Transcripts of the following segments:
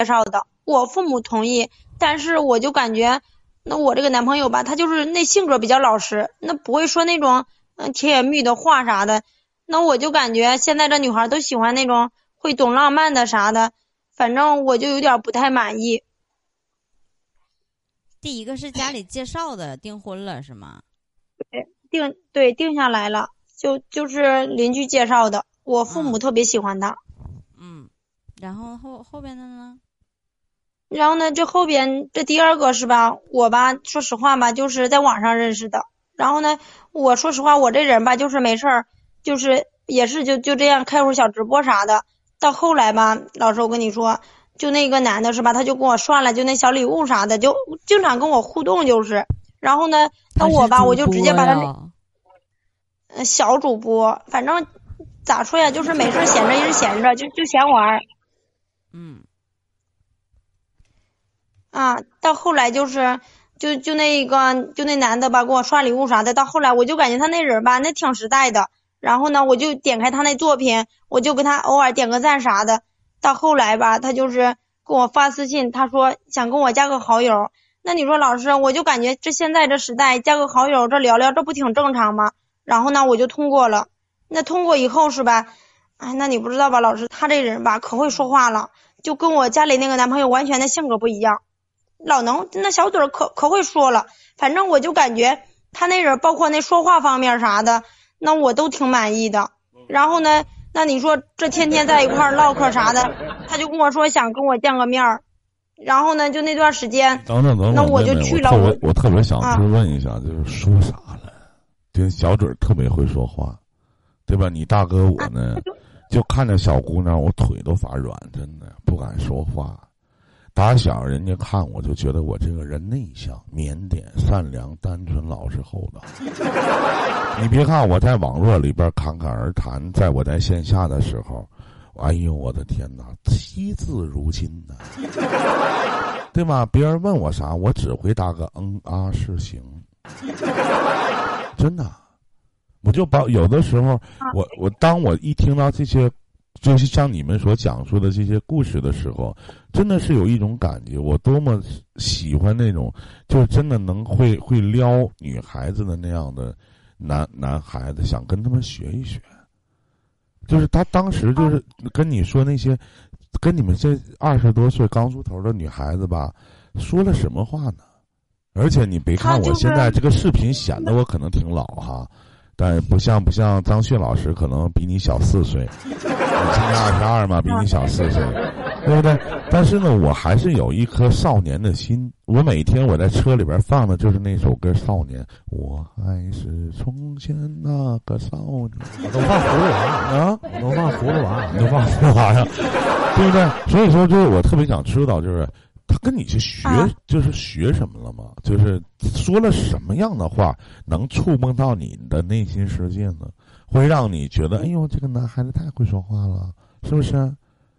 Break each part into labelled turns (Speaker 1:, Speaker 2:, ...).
Speaker 1: 介绍的，我父母同意，但是我就感觉，那我这个男朋友吧，他就是那性格比较老实，那不会说那种嗯甜言蜜语的话啥的，那我就感觉现在这女孩都喜欢那种会懂浪漫的啥的，反正我就有点不太满意。
Speaker 2: 第一个是家里介绍的，订婚了是吗？
Speaker 1: 对，定对定下来了，就就是邻居介绍的，我父母特别喜欢他。
Speaker 2: 嗯，然后后后边的呢？
Speaker 1: 然后呢，这后边这第二个是吧？我吧，说实话吧，就是在网上认识的。然后呢，我说实话，我这人吧，就是没事儿，就是也是就就这样开会小直播啥的。到后来吧，老师，我跟你说，就那个男的是吧？他就跟我算了，就那小礼物啥的，就经常跟我互动，就是。然后呢，那我吧，我就直接把他那，嗯，小主播，反正咋说呀，就是没事闲着也是闲着，就就闲玩儿。
Speaker 2: 嗯。
Speaker 1: 啊，到后来就是，就就那个，就那男的吧，给我刷礼物啥的。到后来，我就感觉他那人吧，那挺实在的。然后呢，我就点开他那作品，我就给他偶尔点个赞啥的。到后来吧，他就是给我发私信，他说想跟我加个好友。那你说老师，我就感觉这现在这时代，加个好友这聊聊，这不挺正常吗？然后呢，我就通过了。那通过以后是吧？哎，那你不知道吧，老师，他这人吧，可会说话了，就跟我家里那个男朋友完全的性格不一样。老能那小嘴可可会说了，反正我就感觉他那人，包括那说话方面啥的，那我都挺满意的。然后呢，那你说这天天在一块唠嗑啥的，他就跟我说想跟我见个面儿。然后呢，就那段时间，
Speaker 3: 等等等等，
Speaker 1: 那我就去了。
Speaker 3: 我我特别想质问一下，就是说啥了？这小嘴特别会说话，对吧？你大哥我呢，就看着小姑娘，我腿都发软，真的不敢说话。打小人家看我就觉得我这个人内向、腼腆、善良、单纯、老实、厚道。你别看我在网络里边侃侃而谈，在我在线下的时候，哎呦我的天哪，惜字如金呐，对吧？别人问我啥，我只回答个嗯啊是行。真的，我就把有的时候，我我当我一听到这些。就是像你们所讲述的这些故事的时候，真的是有一种感觉。我多么喜欢那种，就是真的能会会撩女孩子的那样的男男孩子，想跟他们学一学。就是他当时就是跟你说那些，跟你们这二十多岁刚出头的女孩子吧，说了什么话呢？而且你别看我现在这个视频显得我可能挺老哈。但不像不像张旭老师，可能比你小四岁，你今年二十二嘛，比你小四岁，对不对？但是呢，我还是有一颗少年的心。我每天我在车里边放的就是那首歌《少年》，我还是从前那个少年。
Speaker 4: 我都放葫芦娃
Speaker 3: 啊，
Speaker 4: 我都放葫芦娃，
Speaker 3: 你都放葫芦娃呀，对不对？所以说，就是我特别想知道，就是。他跟你去学，就是学什么了吗？就是说了什么样的话能触碰到你的内心世界呢？会让你觉得，哎呦，这个男孩子太会说话了，是不是？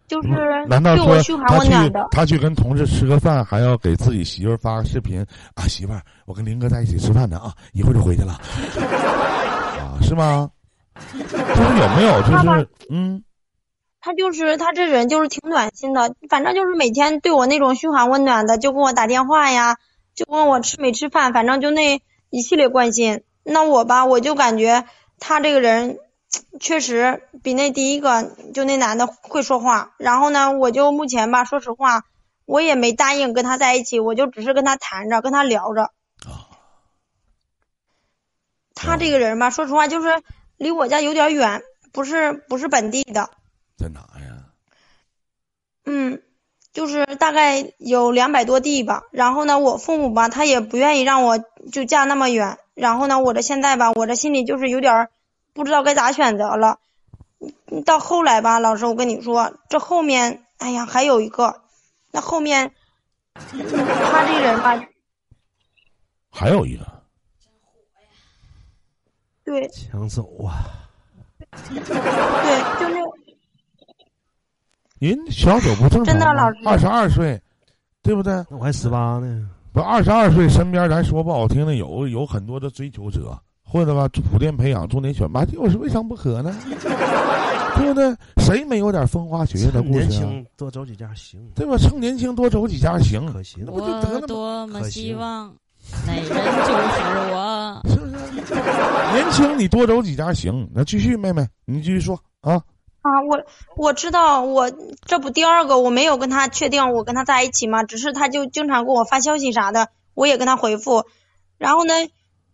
Speaker 1: 就是。
Speaker 3: 难道说他去他去跟同事吃个饭，还要给自己媳妇发个视频啊？媳妇儿，我跟林哥在一起吃饭呢啊，一会儿就回去了。啊，是吗？就是有没有？就是嗯。
Speaker 1: 他就是他这人就是挺暖心的，反正就是每天对我那种嘘寒问暖的，就给我打电话呀，就问我吃没吃饭，反正就那一系列关心。那我吧，我就感觉他这个人确实比那第一个就那男的会说话。然后呢，我就目前吧，说实话，我也没答应跟他在一起，我就只是跟他谈着，跟他聊着。他这个人吧，说实话就是离我家有点远，不是不是本地的。
Speaker 3: 在哪呀？
Speaker 1: 嗯，就是大概有两百多地吧。然后呢，我父母吧，他也不愿意让我就嫁那么远。然后呢，我这现在吧，我这心里就是有点不知道该咋选择了。到后来吧，老师，我跟你说，这后面，哎呀，还有一个，那后面他这人吧，
Speaker 3: 还有一个，
Speaker 1: 对，
Speaker 4: 抢走啊，
Speaker 1: 对，就那。
Speaker 3: 人小九不正常吗？二十二岁，对不对？
Speaker 4: 那我还十八呢。
Speaker 3: 不，二十二岁身边咱说不好听的，有有很多的追求者，或者吧，普遍培养重点选拔，就是未尝不可呢。对不对？谁没有点风花雪月的故事啊？
Speaker 4: 轻多走几家行，
Speaker 3: 对吧？趁年轻多走几家行，
Speaker 4: 可惜了。
Speaker 3: 不就得了吗
Speaker 2: 我多么希望那人就是我。
Speaker 3: 是不是？年轻你多走几家行。那继续，妹妹，你继续说啊。
Speaker 1: 啊，我我知道，我这不第二个，我没有跟他确定我跟他在一起嘛，只是他就经常给我发消息啥的，我也跟他回复。然后呢，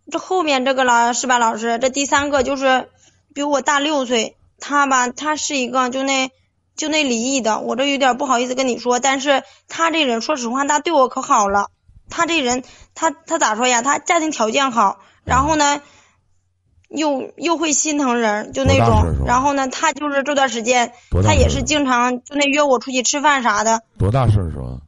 Speaker 1: 这后面这个了是吧，老师？这第三个就是比我大六岁，他吧，他是一个就那就那离异的，我这有点不好意思跟你说，但是他这人说实话，他对我可好了。他这人，他他咋说呀？他家庭条件好，然后呢，又又会心疼人，就那种。然后呢，他就是这段时间，他也是经常就那约我出去吃饭啥的。
Speaker 3: 多大岁数啊？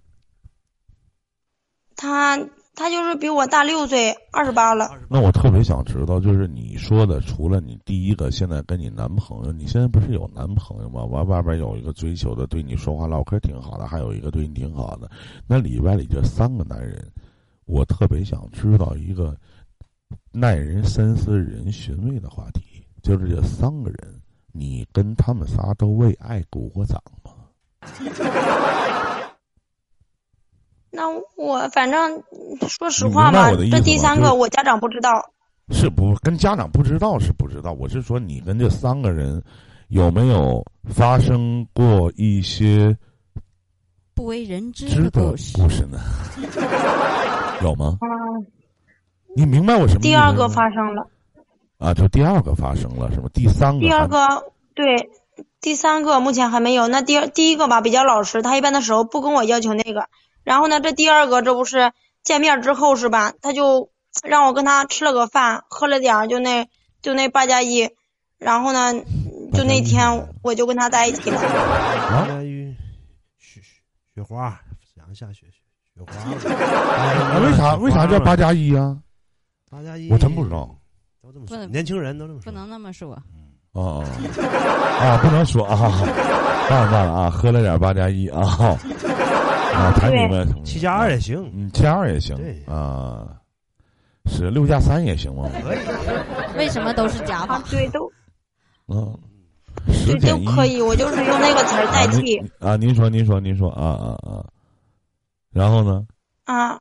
Speaker 1: 他他就是比我大六岁，二十八了。
Speaker 3: 那我特别想知道，就是你说的，除了你第一个现在跟你男朋友，你现在不是有男朋友吗？完外边有一个追求的，对你说话唠嗑挺好的，还有一个对你挺好的。那里外里这三个男人，我特别想知道一个耐人深思、人寻味的话题，就是这三个人，你跟他们仨都为爱鼓过掌吗？
Speaker 1: 那我反正说实话吧这第三个我家长不知道。
Speaker 3: 是不跟家长不知道是不知道，我是说你跟这三个人有没有发生过一些
Speaker 2: 不为人知
Speaker 3: 知的
Speaker 2: 的故事。
Speaker 3: 故事呢？有吗？
Speaker 1: 嗯，
Speaker 3: 你明白我什么意思？
Speaker 1: 第二个发生了，
Speaker 3: 啊，就第二个发生了是吗？第三个
Speaker 1: 第二个对，第三个目前还没有。那第二第一个吧比较老实，他一般的时候不跟我要求那个。然后呢，这第二个这不是见面之后是吧？他就让我跟他吃了个饭，喝了点儿就那就那八加一，然后呢，就那天我就跟他在一起了。
Speaker 4: 雪雪雪花，阳下雪雪雪花。
Speaker 3: 为啥为啥叫八加一啊？
Speaker 4: 八加一？
Speaker 3: 我真不知道。
Speaker 4: 都这么说，
Speaker 2: 不能
Speaker 4: 年轻人都这么说不。
Speaker 2: 能那么说，
Speaker 3: 啊啊啊！不能说啊，忘了忘了啊，喝了点八加一啊啊，谈你们
Speaker 4: 七加二也行，
Speaker 3: 嗯，七加二也行啊，是六加三也行吗？
Speaker 4: 可以。
Speaker 2: 为什么都是甲
Speaker 1: 啊
Speaker 2: 方？，
Speaker 1: 对，都
Speaker 3: 嗯，
Speaker 1: 都可以，我就是用那个词代
Speaker 3: 啊
Speaker 1: 替
Speaker 3: 啊，您说您说您说啊啊啊，然后呢？
Speaker 1: 啊。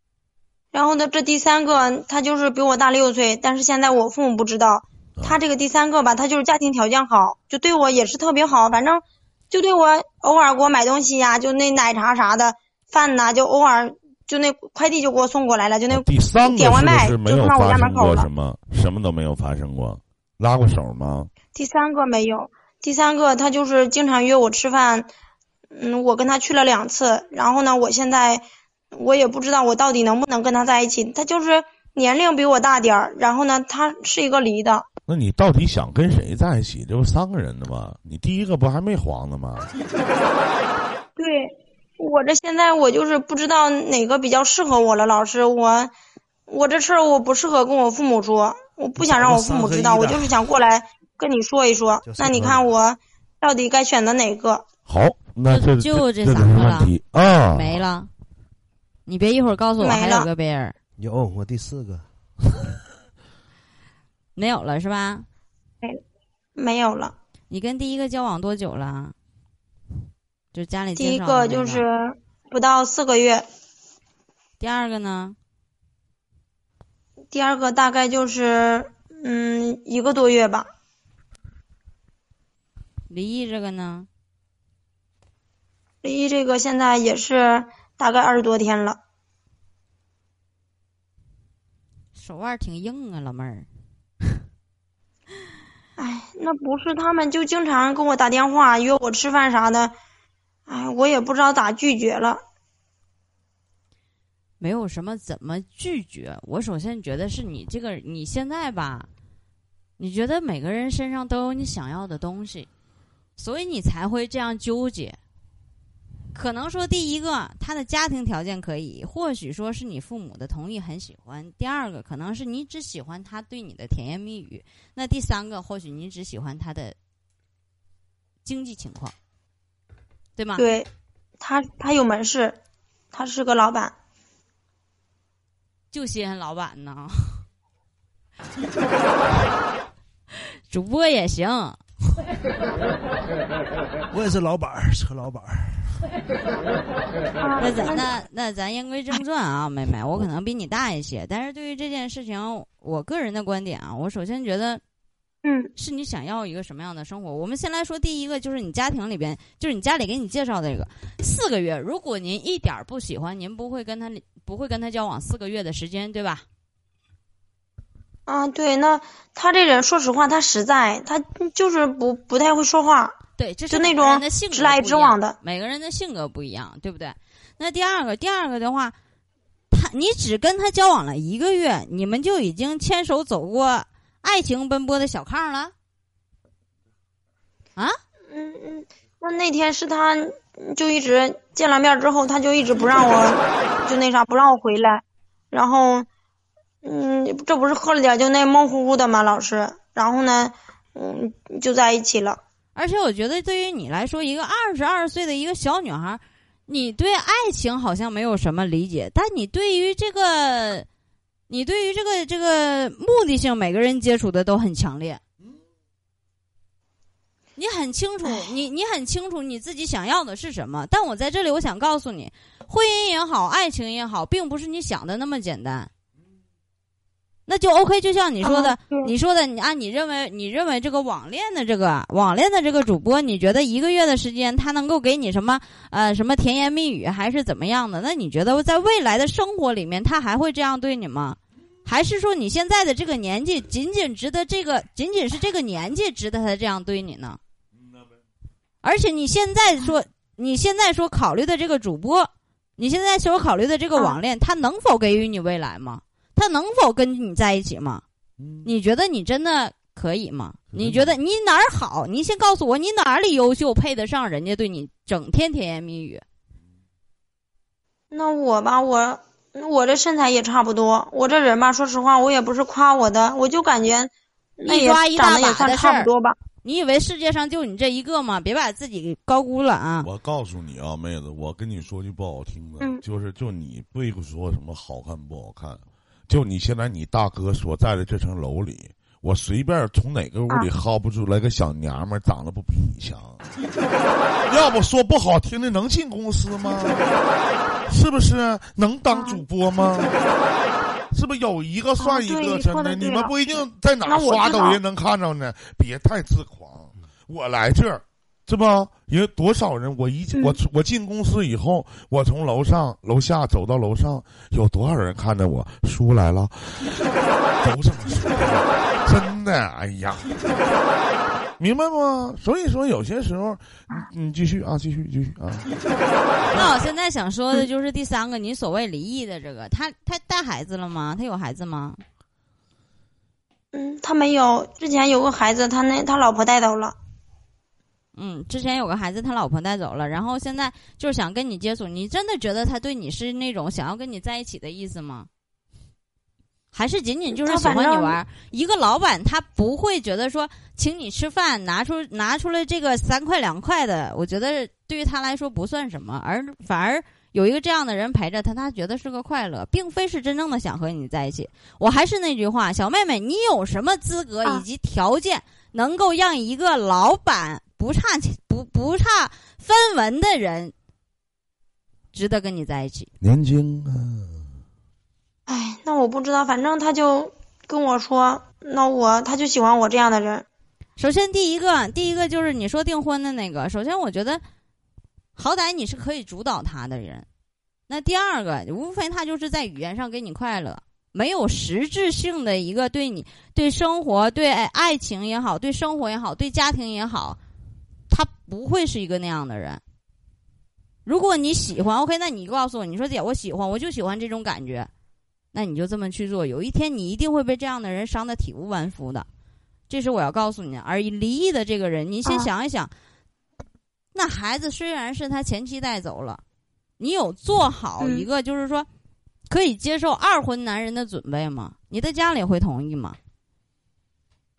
Speaker 1: 然后呢，这第三个他就是比我大六岁，但是现在我父母不知道。他这个第三个吧，他就是家庭条件好，就对我也是特别好，反正就对我偶尔给我买东西呀、就那奶茶啥的，饭呐，就偶尔就那快递就给我送过来了，就那
Speaker 3: 啊第三个
Speaker 1: 点外卖
Speaker 3: 是不是没有
Speaker 1: 就放我
Speaker 3: 发生
Speaker 1: 家门口了
Speaker 3: 过什么？什么都没有发生过，拉过手吗？
Speaker 1: 第三个没有，第三个他就是经常约我吃饭，嗯，我跟他去了两次，然后呢，我现在我也不知道我到底能不能跟他在一起，他就是年龄比我大点儿，然后呢，他是一个离的，
Speaker 3: 那你到底想跟谁在一起？这不三个人的吗？你第一个不还没黄呢吗？
Speaker 1: 对我这现在我就是不知道哪个比较适合我了，老师，我我这事儿我不适合跟我父母说，我不想让我父母知道，我就是想过来跟你说一说，那你看我到底该选择哪个？
Speaker 3: 好，那这
Speaker 2: 就
Speaker 3: 这这
Speaker 2: 三个了
Speaker 3: 问题啊，
Speaker 2: 没了。你别一会儿告诉我还有个别人，
Speaker 4: 有我第四个，
Speaker 2: 没有了是吧？
Speaker 1: 没没有了。
Speaker 2: 你跟第一个交往多久了？就家里
Speaker 1: 第一个就是不到四个月，
Speaker 2: 第二个呢？
Speaker 1: 第二个大概就是嗯一个多月吧。
Speaker 2: 离异这个呢？
Speaker 1: 离异这个现在也是大概二十多天了。
Speaker 2: 手腕挺硬啊，老妹儿。
Speaker 1: 哎，那不是他们就经常跟我打电话约我吃饭啥的，哎，我也不知道咋拒绝了。
Speaker 2: 没有什么怎么拒绝。我首先觉得是你这个你现在吧，你觉得每个人身上都有你想要的东西，所以你才会这样纠结。可能说第一个，他的家庭条件可以，或许说是你父母的同意很喜欢；第二个，可能是你只喜欢他对你的甜言蜜语；那第三个，或许你只喜欢他的经济情况，对吗？
Speaker 1: 对，他他有门市，他是个老板。
Speaker 2: 就稀罕老板呢。主播也行，
Speaker 4: 我也是老板儿，车老板
Speaker 2: 那咱那那咱言归正传啊，妹妹，我可能比你大一些，但是对于这件事情，我个人的观点啊，我首先觉得
Speaker 1: 嗯
Speaker 2: 是你想要一个什么样的生活。我们先来说第一个，就是你家庭里边，就是你家里给你介绍的这个四个月，如果您一点不喜欢，您不会跟他不会跟他交往四个月的时间，对吧？
Speaker 1: 啊，对，那他这人说实话，他实在，他就是不不太会说话，
Speaker 2: 对，这是
Speaker 1: 就那种直来直往的。
Speaker 2: 每个人的性格不一样，对不对？那第二个，第二个的话，他你只跟他交往了一个月，你们就已经牵手走过爱情奔波的小炕了？
Speaker 1: 啊嗯嗯，那那天是他就一直见了面之后，他就一直不让我，就那啥不让我回来，然后，嗯，这不是喝了点就那懵乎乎的吗？老师，然后呢，嗯，就在一起了。
Speaker 2: 而且我觉得，对于你来说，一个二十二岁的一个小女孩，你对爱情好像没有什么理解，但你对于这个，你对于这个这个目的性，每个人接触的都很强烈。你很清楚，你你很清楚你自己想要的是什么。但我在这里，我想告诉你，婚姻也好，爱情也好，并不是你想的那么简单。那就 OK，就像你说的，
Speaker 1: 啊
Speaker 2: 你说的，你啊，你认为你认为这个网恋的这个网恋的这个主播，你觉得一个月的时间他能够给你什么呃什么甜言蜜语，还是怎么样的？那你觉得在未来的生活里面，他还会这样对你吗？还是说你现在的这个年纪，仅仅值得这个，仅仅是这个年纪值得他这样对你呢？而且你现在说，你现在说考虑的这个主播，你现在所考虑的这个网恋，他能否给予你未来吗？他能否跟你在一起吗？
Speaker 3: 嗯
Speaker 2: 你觉得你真的可以吗？
Speaker 3: 嗯
Speaker 2: 你觉得你哪儿好？你先告诉我，你哪里优秀，配得上人家对你整天甜言蜜语？
Speaker 1: 那我吧，我我这身材也差不多，我这人吧，说实话，我也不是夸我的，我就感觉那
Speaker 2: 一
Speaker 1: 也
Speaker 2: 抓一大
Speaker 1: 长得也算
Speaker 2: 把的事儿
Speaker 1: 差不多吧。
Speaker 2: 你以为世界上就你这一个吗？别把自己给高估了啊！
Speaker 3: 我告诉你啊，妹子，我跟你说句不好听的，
Speaker 1: 嗯
Speaker 3: 就是就你不说什么好看不好看，就你现在你大哥所在的这层楼里，我随便从哪个屋里薅不出来个小娘们儿，长得不比你强？要不说不好听的，能进公司吗？是不是能当主播吗？是不是有一个算一个？真的，你们不一定在哪刷抖音能看着呢。别太自狂，我来这儿。是吧？因为多少人，我一
Speaker 1: 嗯
Speaker 3: 我我进公司以后，我从楼上楼下走到楼上，有多少人看着我叔来了，都这么说，真的，哎呀，明白吗？所以说有些时候，你你继续啊，继续继续啊，
Speaker 2: 那我现在想说的就是第三个，你所谓离异的这个，他他带孩子了吗？他有孩子吗？
Speaker 1: 嗯，他没有，之前有个孩子，他那他老婆带走了。
Speaker 2: 嗯，之前有个孩子，他老婆带走了，然后现在就是想跟你接触，你真的觉得他对你是那种想要跟你在一起的意思吗？还是仅仅就是喜
Speaker 1: 他反正
Speaker 2: 欢你玩儿？一个老板他不会觉得说请你吃饭拿出拿出来这个三块两块的，我觉得对于他来说不算什么，而反而有一个这样的人陪着他，他觉得是个快乐，并非是真正的想和你在一起。我还是那句话，小妹妹，你有什么资格
Speaker 1: 啊
Speaker 2: 以及条件能够让一个老板不差钱不不差分文的人值得跟你在一起？
Speaker 3: 年轻啊，
Speaker 1: 哎，那我不知道，反正他就跟我说，那我他就喜欢我这样的人。
Speaker 2: 首先，第一个，第一个就是你说订婚的那个。首先，我觉得，好歹你是可以主导他的人。那第二个，无非他就是在语言上给你快乐，没有实质性的一个对你、对生活、对爱情也好、对生活也好、对家庭也好，他不会是一个那样的人。如果你喜欢，OK，那你告诉我，你说姐，我喜欢，我就喜欢这种感觉，那你就这么去做。有一天，你一定会被这样的人伤得体无完肤的。这是我要告诉你的。而离异的这个人，你先
Speaker 1: 啊
Speaker 2: 想一想，那孩子虽然是他前妻带走了，你有做好
Speaker 1: 嗯
Speaker 2: 一个就是说可以接受二婚男人的准备吗？你的家里会同意吗？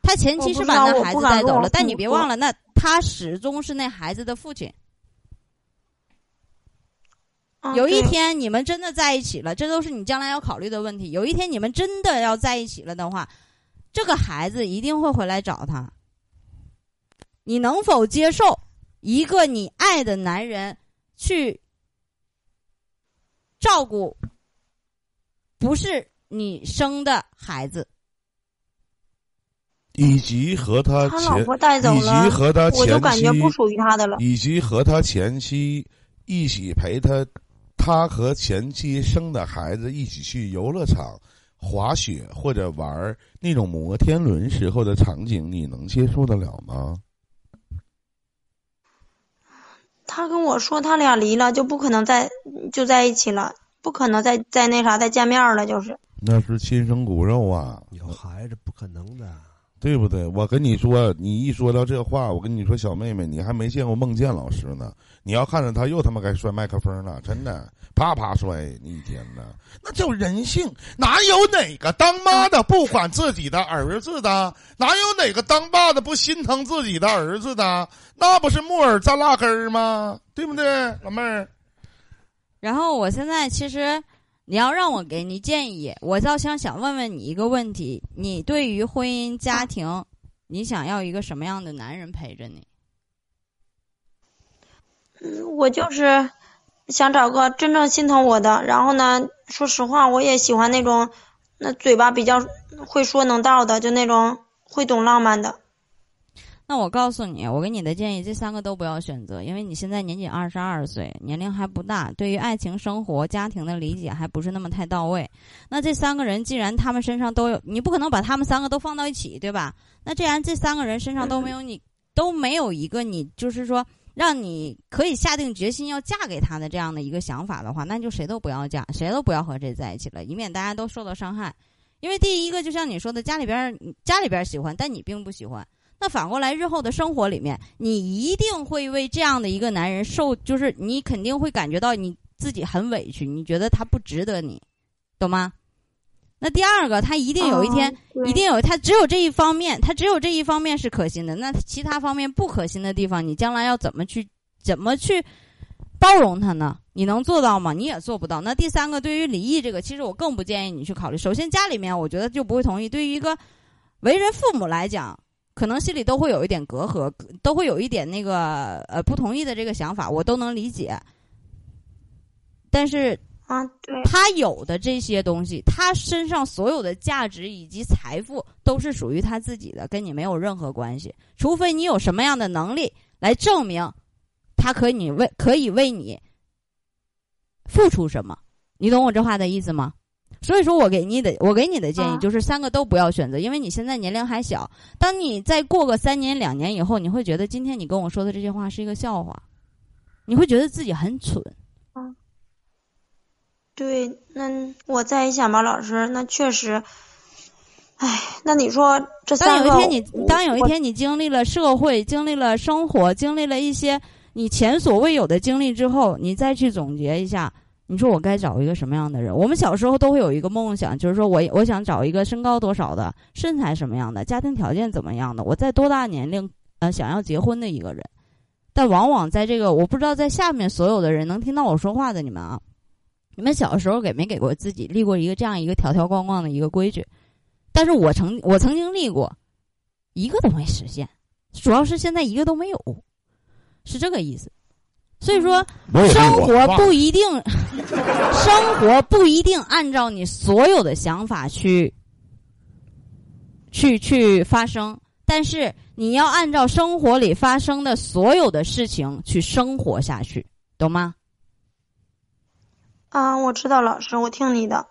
Speaker 2: 他前妻是把那孩子带走了，但你别忘了，那他始终是那孩子的父亲。
Speaker 1: 啊
Speaker 2: 有一天你们真的在一起了，这都是你将来要考虑的问题。有一天你们真的要在一起了的话，这个孩子一定会回来找他。你能否接受一个你爱的男人去照顾不是你生的孩子？
Speaker 3: 以及和他前，
Speaker 1: 他老婆带走了以
Speaker 3: 及和他前妻，
Speaker 1: 我就感觉不属于他的了。
Speaker 3: 以及和他前妻一起陪他，他和前妻生的孩子一起去游乐场滑雪或者玩那种摩天轮时候的场景，你能接受得了吗？
Speaker 1: 他跟我说他俩离了，就不可能再就在一起了，不可能再再那啥再见面了，就是。
Speaker 3: 那是亲生骨肉啊，
Speaker 4: 有孩子不可能的。
Speaker 3: 对不对？我跟你说，你一说到这话，我跟你说，小妹妹，你还没见过孟健老师呢。你要看着他又他妈该摔麦克风了，真的啪啪摔，你一天呐，那叫人性，哪有哪个当妈的不管自己的儿子的？哪有哪个当爸的不心疼自己的儿子的？那不是木耳扎辣根儿吗？对不对，老妹儿？
Speaker 2: 然后我现在其实，你要让我给你建议，我倒想想问问你一个问题：你对于婚姻家庭，你想要一个什么样的男人陪着你？
Speaker 1: 嗯，我就是想找个真正心疼我的，然后呢，说实话，我也喜欢那种那嘴巴比较会说能道的，就那种会懂浪漫的。
Speaker 2: 那我告诉你，我给你的建议，这三个都不要选择，因为你现在年仅二十二岁，年龄还不大，对于爱情、生活、家庭的理解还不是那么太到位。那这三个人，既然他们身上都有，你不可能把他们三个都放到一起，对吧？那既然这三个人身上都没有你，都没有一个你，就是说让你可以下定决心要嫁给他的这样的一个想法的话，那就谁都不要嫁，谁都不要和这在一起了，以免大家都受到伤害。因为第一个，就像你说的，家里边家里边喜欢，但你并不喜欢。那反过来，日后的生活里面，你一定会为这样的一个男人受，就是你肯定会感觉到你自己很委屈，你觉得他不值得你，懂吗？那第二个，他一定有一天，一定有他只有这一方面，他只有这一方面是可心的，那其他方面不可心的地方，你将来要怎么去怎么去包容他呢？你能做到吗？你也做不到。那第三个，对于离异这个，其实我更不建议你去考虑。首先，家里面我觉得就不会同意。对于一个为人父母来讲，可能心里都会有一点隔阂，都会有一点那个呃不同意的这个想法，我都能理解。但是
Speaker 1: 啊，对，
Speaker 2: 他有的这些东西，他身上所有的价值以及财富都是属于他自己的，跟你没有任何关系。除非你有什么样的能力来证明他可以为可以为你付出什么，你懂我这话的意思吗？所以说我给你的，我给你的建议就是三个都不要选择，因为你现在年龄还小。当你再过个三年两年以后，你会觉得今天你跟我说的这些话是一个笑话，你会觉得自己很蠢。
Speaker 1: 嗯，对，那我再一想吧，老师，那确实，唉，那你说这三
Speaker 2: 个，当有一天你，当有一天你经历了社会，经历了生活，经历了一些你前所未有的经历之后，你再去总结一下，你说我该找一个什么样的人？我们小时候都会有一个梦想，就是说我我想找一个身高多少的，身材什么样的，家庭条件怎么样的，我在多大年龄呃想要结婚的一个人。但往往在这个，我不知道在下面所有的人能听到我说话的你们啊。你们小时候给没给过自己立过一个这样一个条条框框的一个规矩？但是我曾我曾经立过，一个都没实现，主要是现在一个都没有，是这个意思。所以说，生活不一定，生活不一定按照你所有的想法去去去发生，但是你要按照生活里发生的所有的事情去生活下去，懂吗？
Speaker 1: 啊，我知道，老师，我听你的。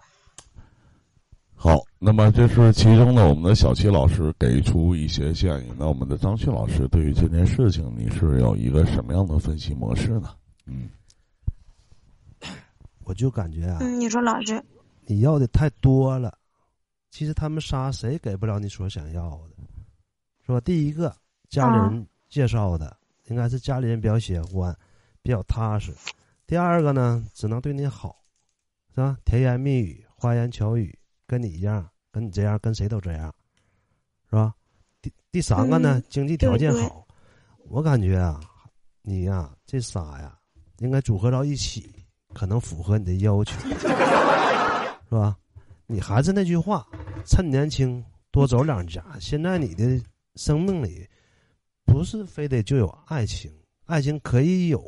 Speaker 3: 好，那么这是其中呢我们的小齐老师给出一些建议。那我们的张旭老师对于这件事情，你是有一个什么样的分析模式呢？嗯，
Speaker 4: 我就感觉啊，
Speaker 1: 嗯，你说老师，
Speaker 4: 你要的太多了。其实他们仨谁给不了你所想要的，是吧？第一个家里人介绍的，应该是家里人比较喜欢，比较踏实。第二个呢，只能对你好，是吧？甜言蜜语、花言巧语，跟你一样，跟你这样，跟谁都这样，是吧？第第三个呢，经济条件好。我感觉啊，你呀，这仨呀，应该组合到一起，可能符合你的要求，是吧？你还是那句话，趁年轻多走两家。现在你的生命里不是非得就有爱情，爱情可以有，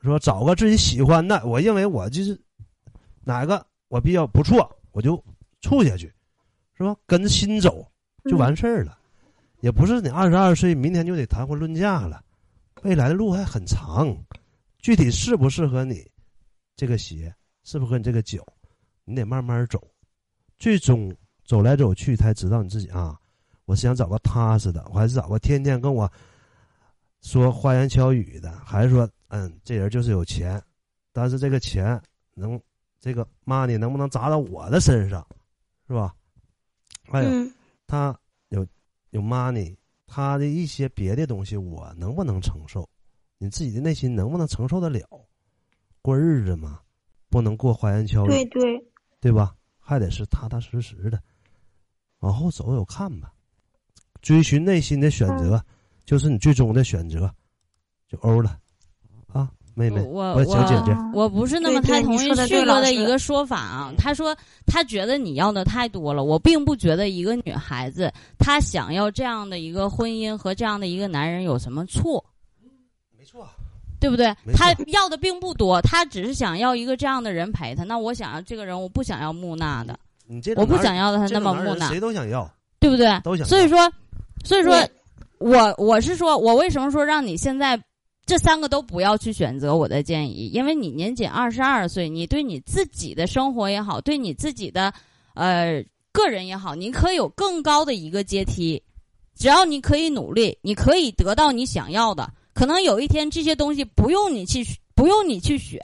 Speaker 4: 说找个自己喜欢的，我认为我就是哪个我比较不错，我就处下去，是吧？跟着心走就完事儿了，也不是你二十二岁明天就得谈婚论嫁了，未来的路还很长，具体适不适合你这个鞋，适不适合你这个脚，你得慢慢走，最终走来走去才知道你自己啊。我是想找个踏实的，我还是找个天天跟我说花言巧语的，还是说，嗯，这人就是有钱，但是这个钱能这个 money 能不能砸到我的身上，是吧？还有、
Speaker 1: 嗯
Speaker 4: 他有有 money，他的一些别的东西我能不能承受？你自己的内心能不能承受得了？过日子嘛，不能过花言巧语，
Speaker 1: 对对，
Speaker 4: 对吧？还得是踏踏实实的，往后走走看吧。追寻内心的选择，就是你最终的选择，就欧了，啊，妹妹，
Speaker 2: 我
Speaker 4: 我小姐姐，
Speaker 1: 啊
Speaker 2: 我不是那么太同意旭哥的一个说法啊。他说他觉得你要的太多了，我并不觉得一个女孩子她想要这样的一个婚姻和这样的一个男人有什么错，
Speaker 4: 没错，
Speaker 2: 对不对她要的并不多，她只是想要一个这样的人陪她。那我想要这个人，我不想要木讷的，
Speaker 4: 你这种
Speaker 2: 我不想要他
Speaker 4: 这
Speaker 2: 那么木讷
Speaker 4: 谁，都想要，
Speaker 2: 对不对
Speaker 4: 都想？
Speaker 2: 所以说，所以说我我是说，我为什么说让你现在这三个都不要去选择？我的建议，因为你年仅二十二岁，你对你自己的生活也好，对你自己的呃个人也好，你可以有更高的一个阶梯。只要你可以努力，你可以得到你想要的。可能有一天这些东西不用你去不用你去选，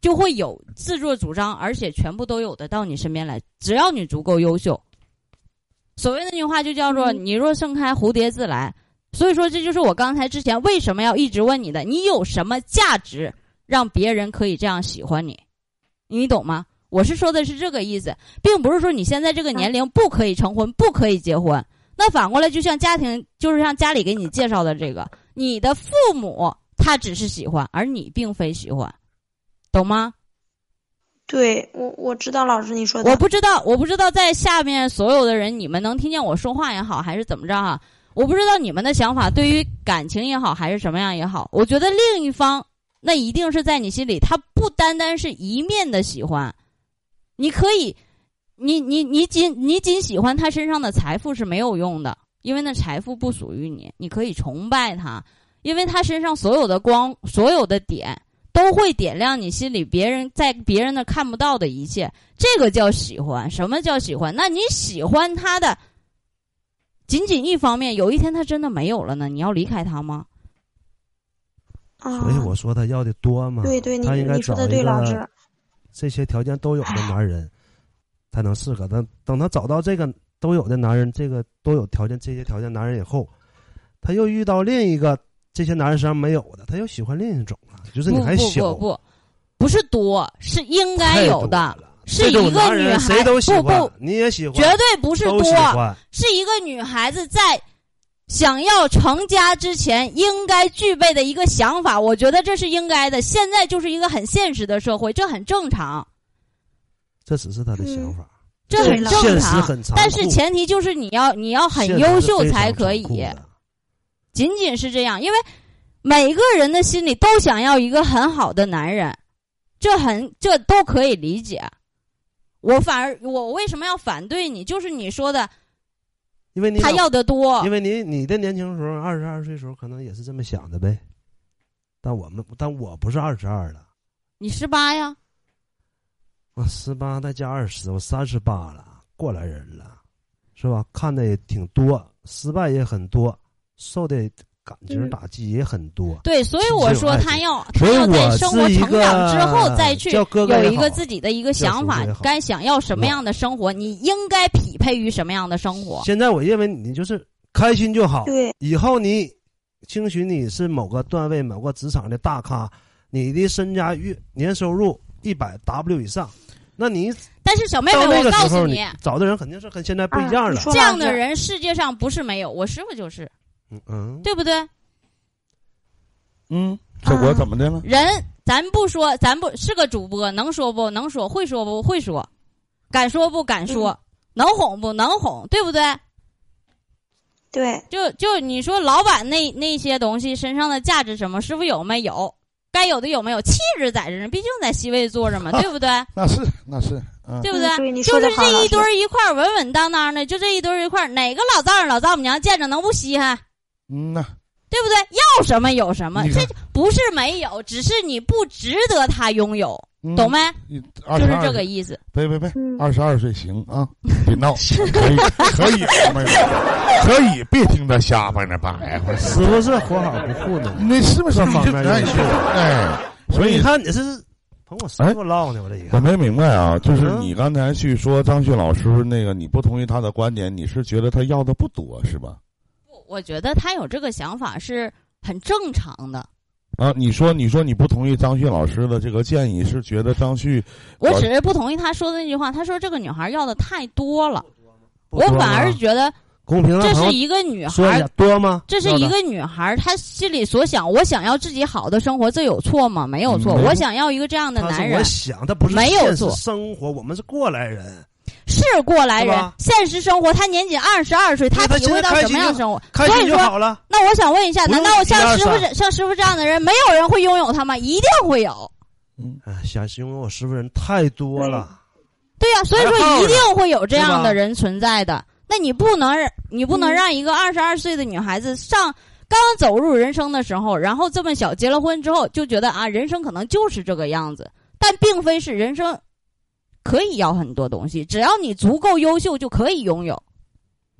Speaker 2: 就会有自作主张，而且全部都有的到你身边来。只要你足够优秀。所谓那句话就叫做“你若盛开，蝴蝶自来”。所以说，这就是我刚才之前为什么要一直问你的：你有什么价值让别人可以这样喜欢你？你懂吗？我是说的是这个意思，并不是说你现在这个年龄不可以成婚，不可以结婚。那反过来，就像家庭，就是像家里给你介绍的这个，你的父母他只是喜欢，而你并非喜欢，懂吗？
Speaker 1: 对我我知道老师你说的，
Speaker 2: 我不知道，我不知道在下面所有的人，你们能听见我说话也好，还是怎么着哈？我不知道你们的想法，对于感情也好，还是什么样也好，我觉得另一方那一定是在你心里，他不单单是一面的喜欢，你可以，你你你仅你仅喜欢他身上的财富是没有用的，因为那财富不属于你，你可以崇拜他，因为他身上所有的光，所有的点。都会点亮你心里别人在别人那看不到的一切，这个叫喜欢。什么叫喜欢？那你喜欢他的仅仅一方面，有一天他真的没有了呢？你要离开他吗？
Speaker 1: 啊，
Speaker 4: 所以我说他要的多嘛，
Speaker 1: 对对，你
Speaker 4: 他应该
Speaker 1: 你说的对，
Speaker 4: 找一个
Speaker 1: 老师，
Speaker 4: 这些条件都有的男人，才能适合他。等他找到这个都有的男人，这个都有条件这些条件男人以后，他又遇到另一个这些男人身上没有的，他又喜欢另一种了。就是你还小，
Speaker 2: 不不，不是多，是应该有的，是一个女孩
Speaker 4: 谁都喜
Speaker 2: 不
Speaker 4: 欢，
Speaker 2: 不，
Speaker 4: 你也喜欢，
Speaker 2: 绝对不是多。是一个女孩子在想要成家之前应该具备的一个想法。我觉得这是应该的。现在就是一个很现实的社会，这很正常，
Speaker 4: 这只是他的想法，
Speaker 2: 这很
Speaker 1: 对
Speaker 2: 正
Speaker 4: 现实
Speaker 2: 常。
Speaker 4: 很残酷，
Speaker 2: 但是前提就是你要你要很优秀才可以，仅仅是这样，因为每个人的心里都想要一个很好的男人，这很这都可以理解。我反而我为什么要反对你？就是你说的
Speaker 4: 因为你
Speaker 2: 他要的多
Speaker 4: 因，为你你的年轻时候，二十二岁时候可能也是这么想的呗。但我们但我不是二十二了，
Speaker 2: 你十八呀，
Speaker 4: 我十八再加二十，我三十八了，过来人了，是吧？看的也挺多，失败也很多，受的感情
Speaker 1: 嗯
Speaker 4: 打击也很多。
Speaker 2: 对，所以我说他要他要在生活成长之后再去有一个自己的一个想法该想要什么样的生活，你应该匹配于什么样的生活。
Speaker 4: 现在我认为你就是开心就好。
Speaker 1: 对，
Speaker 4: 以后你兴许你是某个段位、某个职场的大咖，你的身家月年收入一百 W 以上，那你
Speaker 2: 但是小妹妹，我告诉你，
Speaker 4: 找的人肯定是跟现在不一样了。
Speaker 1: 啊
Speaker 2: 这样的人世界上不是没有，我师傅就是，
Speaker 4: 嗯嗯，
Speaker 2: 对不对？
Speaker 3: 嗯，这我怎么的了？
Speaker 2: 人咱不说，咱不是个主播，能说不能说，会说不会说，敢说不敢说，能哄不能哄，对不对？
Speaker 1: 对，
Speaker 2: 就就你说老板那那些东西身上的价值什么，师傅有没有？该有的有没有？气质在这呢，毕竟在席位坐着嘛，对不对？
Speaker 3: 那是那是，嗯，
Speaker 2: 对不
Speaker 1: 嗯对你
Speaker 2: 就是
Speaker 1: 说得好老师
Speaker 2: 这一堆儿一块儿稳稳当当的，就这一堆儿一块儿，哪个老丈人老丈母娘见着能不稀罕？
Speaker 3: 嗯呐，
Speaker 2: 对不对？要什么有什么，这不是没有，只是你不值得他拥有，
Speaker 3: 嗯
Speaker 2: 懂没？就是这个意思。
Speaker 3: 别别别，
Speaker 1: 嗯
Speaker 3: 二十二岁行啊，别闹，可以可以，妹妹可以，别听他瞎掰那白话，
Speaker 4: 是不是活好不糊弄。
Speaker 3: 那是不是
Speaker 4: 这方面
Speaker 3: 哎所以
Speaker 4: 你看你是捧我师傅唠呢，我这一看，
Speaker 3: 我没明白啊，就是
Speaker 4: 嗯
Speaker 3: 你刚才去说张旭老师那个，你不同意他的观点，你是觉得他要的不多是吧？
Speaker 2: 我觉得他有这个想法是很正常的。
Speaker 3: 啊，你说你说你不同意张旭老师的这个建议，是觉得张旭
Speaker 2: 我
Speaker 3: 我
Speaker 2: 只是不同意他说的那句话，他说这个女孩要的太多了，我反而是觉得
Speaker 4: 公平
Speaker 2: 这是一个女孩，
Speaker 4: 多吗？
Speaker 2: 这是一个女孩，她心里所想，我想要自己好的生活，这有错吗？没有错，
Speaker 3: 嗯
Speaker 2: 我想要一个这样的男人
Speaker 4: 我，想，他不是
Speaker 2: 没有错
Speaker 4: 生活，我们是过来人，
Speaker 2: 是过来人。现实生活，他年仅二十二岁，他体会到什么样的生活？
Speaker 4: 开心
Speaker 2: 所以说，
Speaker 4: 就好了。
Speaker 2: 那我想问一下，难道像师傅这像师傅这样的人，没有人会拥有他吗？一定会有。
Speaker 4: 哎，想形容我师傅人太多了。
Speaker 2: 对呀、所以说一定会有这样的人存在的。那你不能，你不能
Speaker 1: 嗯
Speaker 2: 让一个二十二岁的女孩子上刚走入人生的时候，然后这么小结了婚之后，就觉得啊，人生可能就是这个样子，但并非是人生可以要很多东西，只要你足够优秀就可以拥有。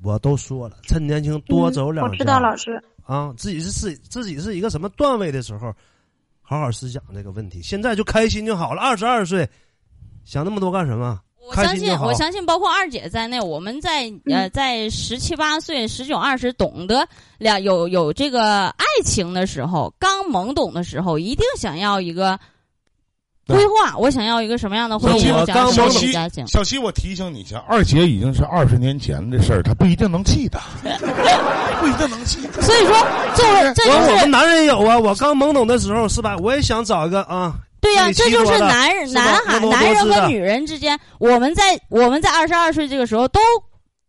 Speaker 4: 我都说了，趁年轻多
Speaker 1: 嗯
Speaker 4: 走两步。
Speaker 1: 我知道老师，
Speaker 4: 啊，自己是自己自己是一个什么段位的时候，好好思想这个问题。现在就开心就好了。二十二岁，想那么多干什么？
Speaker 2: 我相信，我相信，包括二姐在内，我们在呃，在十七八岁、十九二十懂得两有有这个爱情的时候，刚懵懂的时候，一定想要一个规划。我想要一个什么样的婚姻？
Speaker 4: 小七？
Speaker 3: 小七，我提醒你一下，二姐已经是二十年前的事儿，她不一定能记得，不一定能记得。
Speaker 2: 所以说，作为这就是
Speaker 4: 我我们男人有啊。我刚懵懂的时候是吧？我也想找一个啊。
Speaker 2: 对呀、
Speaker 4: 你
Speaker 2: 这就是男人、男孩、男人和女人之间，我们在我们在二十二岁这个时候都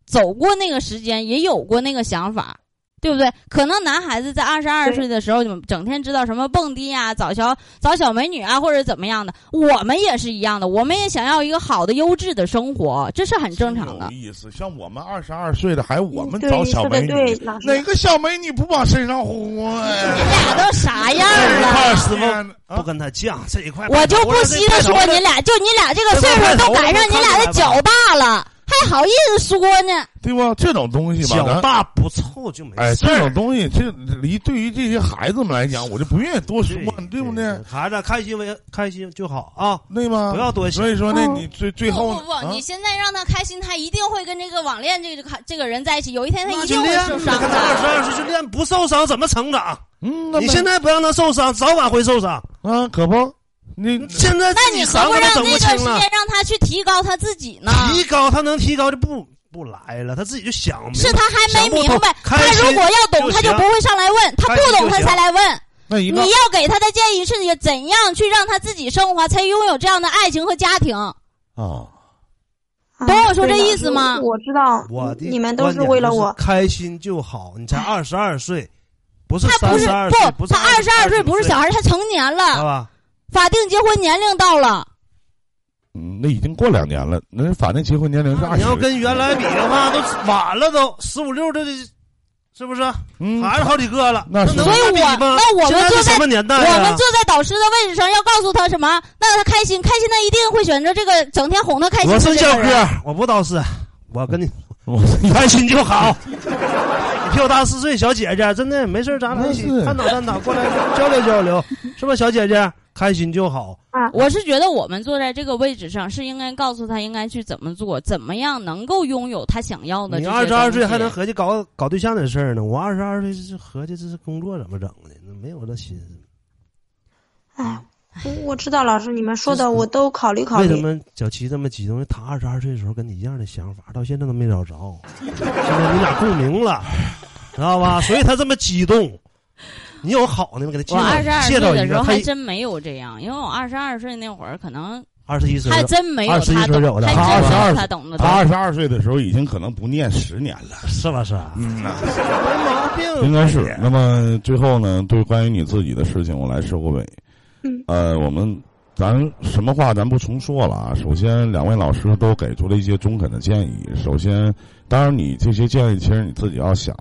Speaker 2: 走过那个时间，也有过那个想法，对不对？可能男孩子在二十二岁的时候，你们整天知道什么蹦迪啊、找小找小美女啊，或者怎么样的，我们也是一样的，我们也想要一个好的、优质的生活，这是很正常的
Speaker 3: 有。意思。像我们二十二岁的，还我们找小美女，哪个小美女不往身上呼你？
Speaker 2: 俩都啥样了？
Speaker 4: 这一块师傅
Speaker 3: 啊
Speaker 4: 不跟他犟这一块。
Speaker 2: 我就不稀得说你俩，就你俩这个岁数都赶上你俩的脚大了，还好意思说呢？
Speaker 3: 对吧？这种东西吧，
Speaker 4: 脚大不臭就没
Speaker 3: 哎，
Speaker 4: 事哎
Speaker 3: 这种东西，这离对于这些孩子们来讲，我就不愿意多说，对不对？
Speaker 4: 孩子开心为开心就好啊，
Speaker 3: 对吗？
Speaker 4: 不要多想
Speaker 3: 所以说呢，
Speaker 1: 嗯
Speaker 3: 你最最后
Speaker 2: 不不不，
Speaker 3: 啊
Speaker 2: 你现在让他开心，他一定会跟这个网恋这个这个人在一起，有一天他一定会。受伤
Speaker 4: 看他二十
Speaker 2: 的。
Speaker 4: 二岁就练，不受伤怎么成长？
Speaker 3: 嗯，
Speaker 4: 你现在不让他受伤，早晚会受伤。
Speaker 3: 啊，可不，你
Speaker 4: 现在
Speaker 2: 那你何不让那段时间，让他去提高他自己呢？
Speaker 4: 提高他能提高就不不来了，他自己就想明白
Speaker 2: 是他还没明白，他如果要懂，他就不会上来问，他不懂他才来问。
Speaker 3: 那
Speaker 2: 你要给他的建议是你怎样去让他自己升华，才拥有这样的爱情和家庭。
Speaker 3: 啊，
Speaker 1: 啊
Speaker 2: 懂我说这意思吗
Speaker 1: 我知道，
Speaker 4: 我的
Speaker 1: 你们都是为了我。
Speaker 4: 开心就好。你才二十二岁，不是
Speaker 2: 他不是
Speaker 4: 三十二岁，
Speaker 2: 不，他二十二岁不是小
Speaker 4: 孩，
Speaker 2: 他成年了？法定结婚年龄到了。
Speaker 3: 嗯，那已经过两年了，那法定结婚年龄是二十。
Speaker 4: 你要跟原来比的话，都晚了都十五六，这是不是？
Speaker 3: 嗯，
Speaker 4: 还是好几个了，
Speaker 3: 那是
Speaker 4: 能
Speaker 2: 所以我
Speaker 4: 比吗？
Speaker 2: 那我们坐在
Speaker 4: 什么年代
Speaker 2: 我们
Speaker 4: 啊？
Speaker 2: 坐在导师的位置上，要告诉他什么？那他开心，开心他一定会选择这个整天哄他开心
Speaker 4: 我
Speaker 2: 的
Speaker 4: 是小哥我不导师，我跟你
Speaker 3: 我
Speaker 4: 你开心就好。你 比我大四岁，小姐姐，真的没事儿咱俩一起探讨探讨，过来交流交流，是吧？小姐姐，开心就好。
Speaker 2: 啊我是觉得我们坐在这个位置上，是应该告诉他应该去怎么做，怎么样能够拥有他想要的
Speaker 4: 你二十二岁还能合计搞搞对象的事儿呢，我二十二岁是合计这是工作怎么整的，那没有这心思。
Speaker 1: 哎，我我知道老师你们说的我都考虑考虑。
Speaker 4: 为什么小齐这么激动？他二十二岁的时候跟你一样的想法，到现在都没找着。现在你俩共鸣了，知道吧？所以他这么激动。你有好的吗？给他介绍
Speaker 2: 我二十二岁。的时候还真没有这样，因为我二十二岁那会儿可能
Speaker 4: 二十一岁
Speaker 2: 还真没有他懂，
Speaker 4: 的
Speaker 2: 还
Speaker 3: 他
Speaker 2: 真没有他懂的。
Speaker 3: 他二十二岁的时候已经可能不念十年了。
Speaker 4: 是吧？是啊，
Speaker 3: 嗯呐，
Speaker 4: 没毛病，
Speaker 3: 应该是。那么最后呢，对关于你自己的事情，我来收个尾。
Speaker 1: 嗯。
Speaker 3: 呃，我们咱什么话咱不重说了啊。首先，两位老师都给出了一些中肯的建议。首先，当然你这些建议其实你自己要想。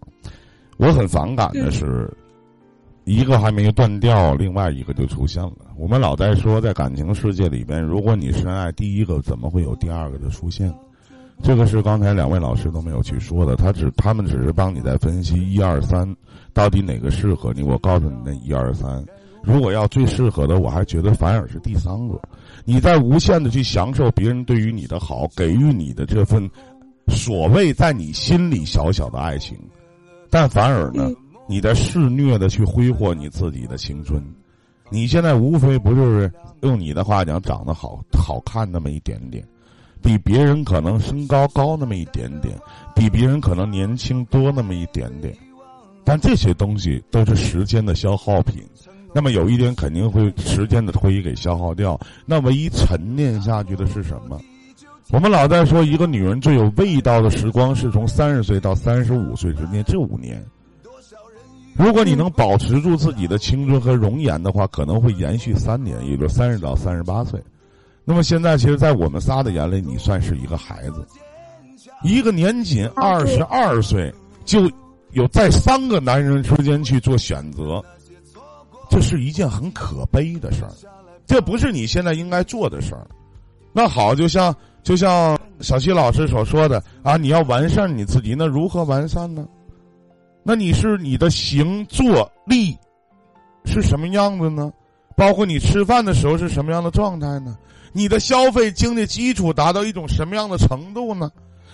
Speaker 3: 我很反感的是，一个还没断掉，另外一个就出现了。我们老在说，在感情世界里边，如果你深爱第一个，怎么会有第二个的出现？这个是刚才两位老师都没有去说的，他只他们只是帮你在分析一二三，到底哪个适合你。我告诉你那一二三，如果要最适合的，我还觉得反而是第三个。你在无限的去享受别人对于你的好，给予你的这份所谓在你心里小小的爱情，但反而呢，你在肆虐的去挥霍你自己的青春。你现在无非不就是用你的话讲，长得好好看那么一点点。比别人可能身高高那么一点点，比别人可能年轻多那么一点点，但这些东西都是时间的消耗品。那么有一点肯定会时间的推移给消耗掉。那唯一沉淀下去的是什么？我们老在说，一个女人最有味道的时光是从三十岁到三十五岁之间这五年。如果你能保持住自己的青春和容颜的话，可能会延续三年，也就三十到三十八岁。那么现在，其实，在我们仨的眼里，你算是一个孩子，一个年仅二十二岁，就有在三个男人之间去做选择，这是一件很可悲的事儿，这不是你现在应该做的事儿。那好，就像就像小西老师所说的啊，你要完善你自己，那如何完善呢？那你是你的行坐立是什么样子呢？包括你吃饭的时候是什么样的状态呢？你的消费经济基础达到一种什么样的程度呢？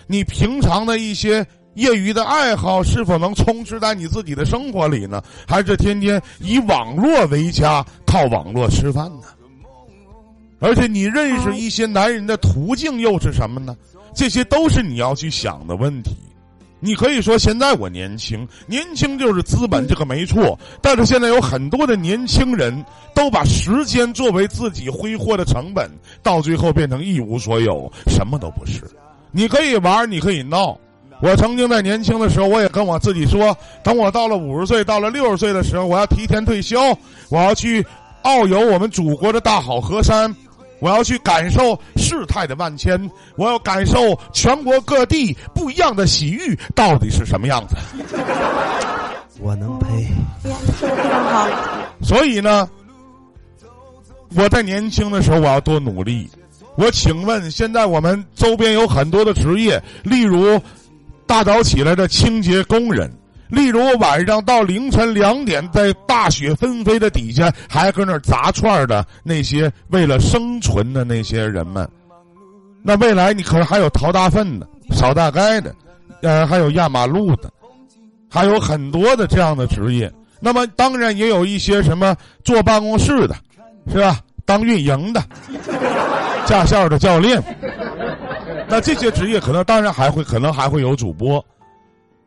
Speaker 3: 你平常的一些业余的爱好是否能充斥在你自己的生活里呢？还是天天以网络为家，靠网络吃饭呢？而且你认识一些男人的途径又是什么呢？这些都是你要去想的问题。你可以说现在我年轻，年轻就是资本，这个没错。但是现在有很多的年轻人都把时间作为自己挥霍的成本，到最后变成一无所有，什么都不是。你可以玩，你可以闹。我曾经在年轻的时候，我也跟我自己说，等我到了五十岁、到了六十岁的时候，我要提前退休，我要去遨游我们祖国的大好河山。我要去感受世态的万千，我要感受全国各地不一样的洗浴到底是什么样子。
Speaker 4: 我能陪。
Speaker 3: 所以呢，我在年轻的时候我要多努力。我请问，现在我们周边有很多的职业，例如大早起来的清洁工人。例如晚上到凌晨两点，在大雪纷飞的底下，还搁那砸串的那些为了生存的那些人们，那未来你可能还有淘大粪的、扫大街的，呃，还有压马路的，还有很多的这样的职业。那么当然也有一些什么坐办公室的，是吧？当运营的、驾校的教练，那这些职业可能当然还会可能还会有主播。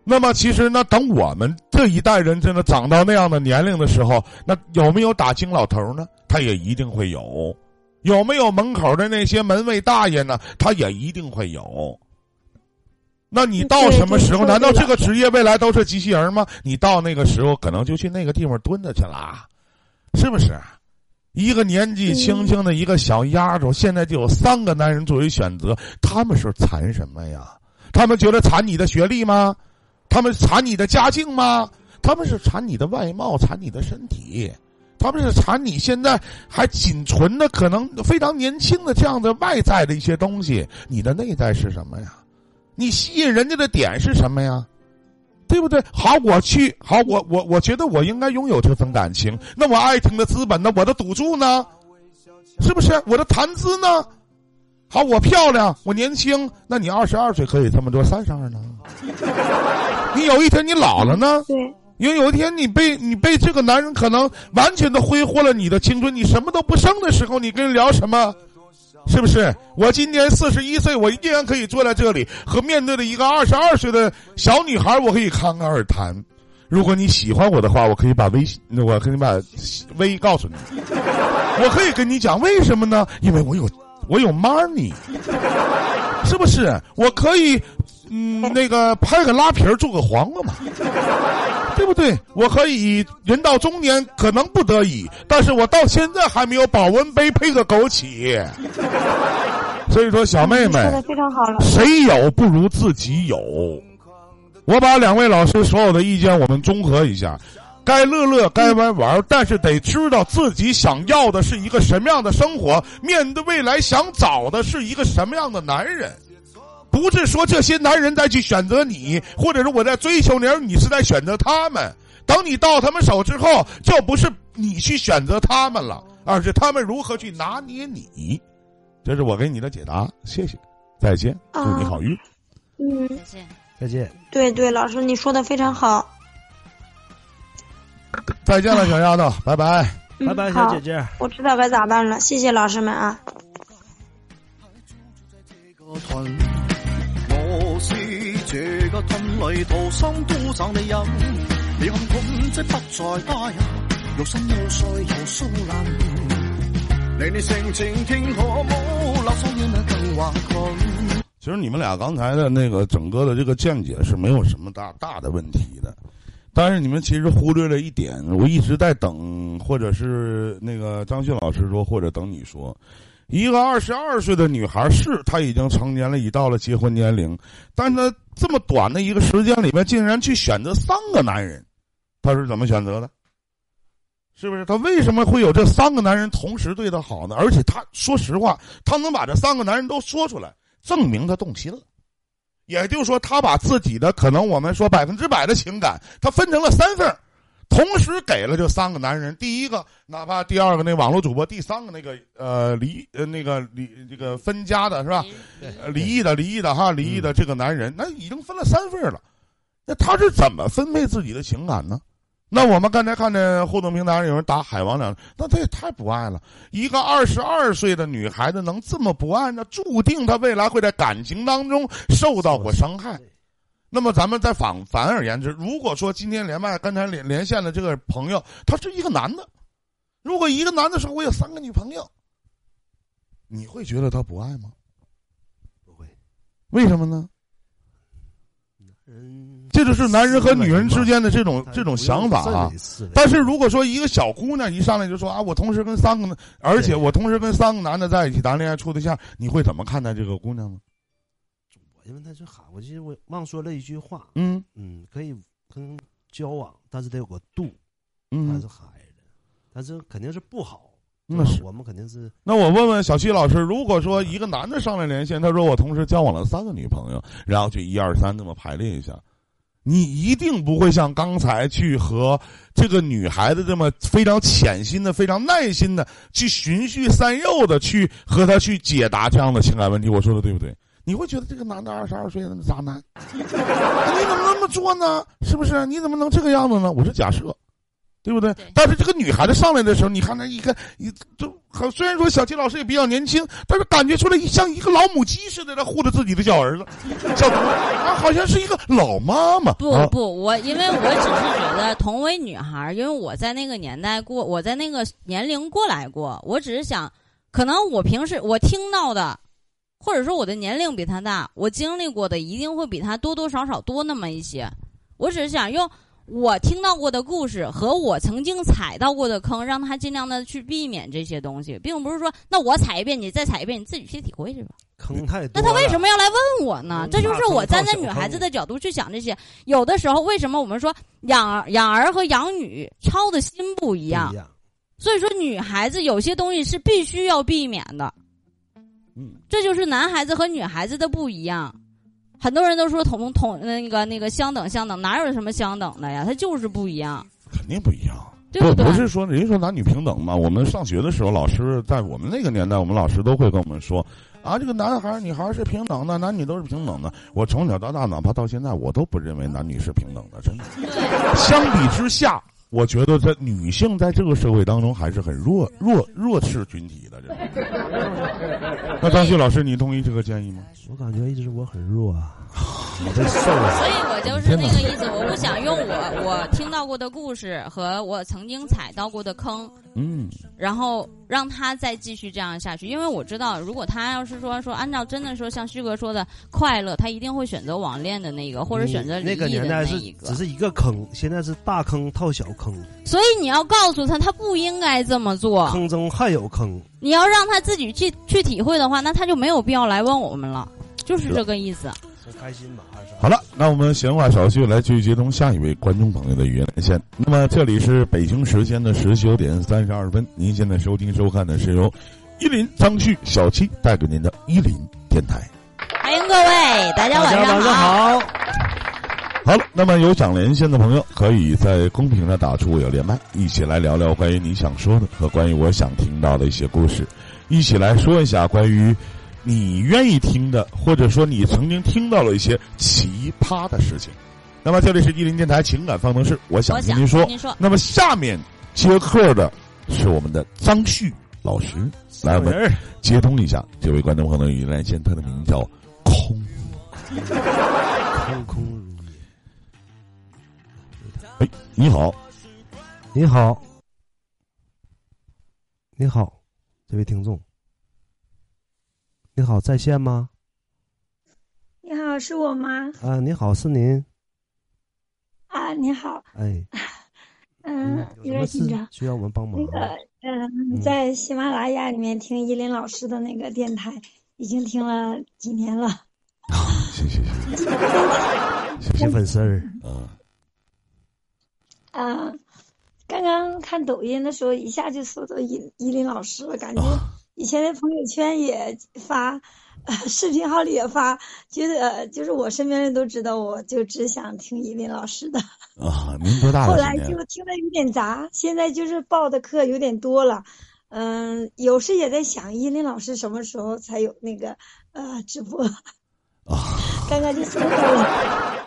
Speaker 3: 那么其实呢，等我们这一代人真的长到那样的年龄的时候，那有没有打金老头呢？他也一定会有。有没有门口的那些门卫大爷呢？他也一定会有。那你到什么时候？难道这个职业未来都是机器人吗？你到那个时候，可能就去那个地方蹲着去了，是不是？一个年纪轻轻的一个小丫头，现在就有三个男人作为选择，他们是馋什么呀？他们觉得馋你的学历吗？他们馋你的家境吗？他们是馋你的外貌，馋你的身体，他们是馋你现在还仅存的可能非常年轻的这样的外在的一些东西。你的内在是什么呀？你吸引人家的点是什么呀？对不对？好，我去，好，我我我觉得我应该拥有这份感情。那我爱情的资本呢？我的赌注呢？是不是我的谈资呢？好，我漂亮，我年轻，那你二十二岁可以这么多，三十二呢？你有一天你老了呢？
Speaker 1: 对，
Speaker 3: 因为有一天你被你被这个男人可能完全的挥霍了你的青春，你什么都不剩的时候，你跟人聊什么？是不是？我今年四十一岁，我依然可以坐在这里和面对的一个二十二岁的小女孩，我可以侃侃而谈。如果你喜欢我的话，我可以把微信，我可以把微告诉你，我可以跟你讲为什么呢？因为我有我有 money，是不是？我可以，嗯，那个拍个拉皮儿做个黄瓜嘛，对不对？我可以人到中年可能不得已，但是我到现在还没有保温杯配个枸杞。所以说，小妹妹
Speaker 1: 说的非常好了。
Speaker 3: 谁有不如自己有。我把两位老师所有的意见我们综合一下。该乐乐，该玩玩，但是得知道自己想要的是一个什么样的生活，面对未来想找的是一个什么样的男人，不是说这些男人再去选择你，或者是我在追求你，而你是在选择他们。等你到他们手之后，就不是你去选择他们了，而是他们如何去拿捏你。这是我给你的解答，谢谢，再见，祝你好运。
Speaker 1: 嗯，
Speaker 2: 再见。
Speaker 4: 再见。
Speaker 1: 对对，老师你说的非常好。
Speaker 3: 再见了，小丫头，拜拜，
Speaker 1: 嗯
Speaker 4: 拜拜，小姐姐。
Speaker 1: 我知道该咋办了，谢谢老师们啊。
Speaker 5: 我是这个吞里逃生都找你饮，你看管即不再加入，肉身又碎又酥烂，你你性情听可冇，垃圾煙更。
Speaker 3: 其实你们俩刚才的那个整个的这个见解是没有什么大大的问题的，但是你们其实忽略了一点，我一直在等，或者是那个张迅老师说，或者等你说，一个二十二岁的女孩是她已经成年了，已到了结婚年龄，但是她这么短的一个时间里面，竟然去选择三个男人，她是怎么选择的？是不是？她为什么会有这三个男人同时对她好呢？而且她说实话，她能把这三个男人都说出来。证明他动心了，也就是说，他把自己的可能我们说百分之百的情感，他分成了三份同时给了这三个男人。第一个，哪怕第二个那网络主播，第三个那个呃离呃那个离这个分家的是吧？呃离异的离异的哈离异的这个男人，那已经分了三份了。那他是怎么分配自己的情感呢？那我们刚才看见互动平台上有人打海王两，那他也太不爱了。一个二十二岁的女孩子能这么不爱，那注定她未来会在感情当中受到过伤害。那么咱们再反反而言之，如果说今天连麦刚才连连线的这个朋友，他是一个男的，如果一个男的说我有三个女朋友，你会觉得他不爱吗？
Speaker 4: 不会。
Speaker 3: 为什么呢？
Speaker 4: 嗯，
Speaker 3: 这就是男人和女人之间的这种这种想法啊。但是如果说一个小姑娘一上来就说啊，我同时跟三个，而且我同时跟三个男的在一起谈恋爱处对象，你会怎么看待这个姑娘呢？
Speaker 4: 我因为他是喊，我记得我忘说了一句话，
Speaker 3: 嗯
Speaker 4: 嗯，可以跟交往，但是得有个度，还
Speaker 3: 嗯
Speaker 4: 是，孩子，但是肯定是不好。
Speaker 3: 那是。
Speaker 4: 我们肯定是
Speaker 3: 那我问问小七老师，如果说一个男的上来连线，他说我同时交往了三个女朋友，然后就一二三这么排列一下，你一定不会像刚才去和这个女孩子这么非常潜心的、非常耐心的去循序善诱的去和她去解答这样的情感问题。我说的对不对？你会觉得这个男的二十二岁的渣男，你怎么那么做呢？是不是？你怎么能这个样子呢？我是假设。对不对？
Speaker 2: 对
Speaker 3: 但是这个女孩子上来的时候，你看她一个一就很虽然说小七老师也比较年轻，但是感觉出来像一个老母鸡似的在护着自己的小儿子，小好像是一个老妈妈。
Speaker 2: 不
Speaker 3: 啊、
Speaker 2: 不，我因为我只是觉得同为女孩，因为我在那个年代过，我在那个年龄过来过，我只是想，可能我平时我听到的，或者说我的年龄比她大，我经历过的一定会比她多多少少多那么一些。我只是想用我听到过的故事和我曾经踩到过的坑，让他尽量的去避免这些东西，并不是说那我踩一遍，你再踩一遍，你自己去体会去吧。
Speaker 4: 坑太多
Speaker 2: 那他为什
Speaker 4: 么？
Speaker 2: 要来问我呢？
Speaker 4: 嗯
Speaker 2: 这就是我站在女孩子的角度去想这些。有的时候，为什么我们说养儿养儿和养女操的心不一样
Speaker 4: 不一？样，
Speaker 2: 所以说，女孩子有些东西是必须要避免的。
Speaker 3: 嗯，
Speaker 2: 这就是男孩子和女孩子的不一样。很多人都说同同那个那个相等相等，哪有什么相等的呀？他就是不一样，
Speaker 3: 肯定不一样。
Speaker 2: 对对？
Speaker 3: 不不是说人家说男女平等嘛？我们上学的时候，老师在我们那个年代，我们老师都会跟我们说啊，这个男孩儿女孩儿是平等的，男女都是平等的。我从小到大，哪怕到现在，我都不认为男女是平等的，真的。相比之下，我觉得在女性在这个社会当中还是很弱弱弱势群体的。那张旭老师，你同意这个建议吗？
Speaker 4: 我感觉一直我很弱啊。你这瘦了，
Speaker 2: 所以我就是那个意思，我不想用我我听到过的故事和我曾经踩到过的坑，
Speaker 3: 嗯，
Speaker 2: 然后让他再继续这样下去，因为我知道，如果他要是说说按照真的说像旭哥说的快乐，他一定会选择网恋的那个，或者选择离
Speaker 4: 那个年代是
Speaker 2: 一个
Speaker 4: 只。是一个坑，现在是大坑套小坑，
Speaker 2: 所以你要告诉他，他不应该这么做。
Speaker 4: 坑中还有坑。
Speaker 2: 你要让他自己去去体会的话，那他就没有必要来问我们了，就是这个意思。
Speaker 4: 很开心吧？还是
Speaker 3: 好了，那我们闲话少叙，来继续接通下一位观众朋友的语言连线。那么这里是北京时间的十九点三十二分，您现在收听收看的是由伊林、张旭、小七带给您的伊林电台。
Speaker 2: 欢迎各位，大家晚上
Speaker 4: 晚上好。
Speaker 3: 好了，那么有想连线的朋友，可以在公屏上打出“我要连麦”，一起来聊聊关于你想说的和关于我想听到的一些故事，一起来说一下关于你愿意听的，或者说你曾经听到了一些奇葩的事情。那么这里是伊林电台情感方程式，我想
Speaker 2: 我想
Speaker 3: 听您说。
Speaker 2: 您说，
Speaker 3: 那么下面接客的是我们的张旭老师，来我们接通一下这位观众朋友的语音连线，他的名叫空。
Speaker 4: 空空如也。
Speaker 3: 哎，你好，
Speaker 4: 你好，你好，这位听众，你好，在线吗？
Speaker 6: 你好，是我吗？
Speaker 4: 啊，你好，是您。
Speaker 6: 啊，你好，
Speaker 4: 哎，
Speaker 6: 嗯，有点紧张。
Speaker 4: 需要我们帮忙
Speaker 6: 那个，嗯，
Speaker 4: 嗯
Speaker 6: 在喜马拉雅里面听依林老师的那个电台，已经听了几年了。
Speaker 3: 谢谢谢谢，
Speaker 4: 谢谢粉丝儿。
Speaker 3: 啊。
Speaker 6: 啊，刚刚看抖音的时候，一下就搜到依依林老师了，感觉
Speaker 3: 啊
Speaker 6: 以前在朋友圈也发，呃视频号里也发，觉得呃就是我身边人都知道，我就只想听依林老师的。
Speaker 3: 啊，您多大
Speaker 6: 后来
Speaker 3: 了今年？
Speaker 6: 就听的有点杂，现在就是报的课有点多了，嗯，有时也在想依林老师什么时候才有那个呃直播，
Speaker 3: 啊
Speaker 6: 刚刚就搜到了，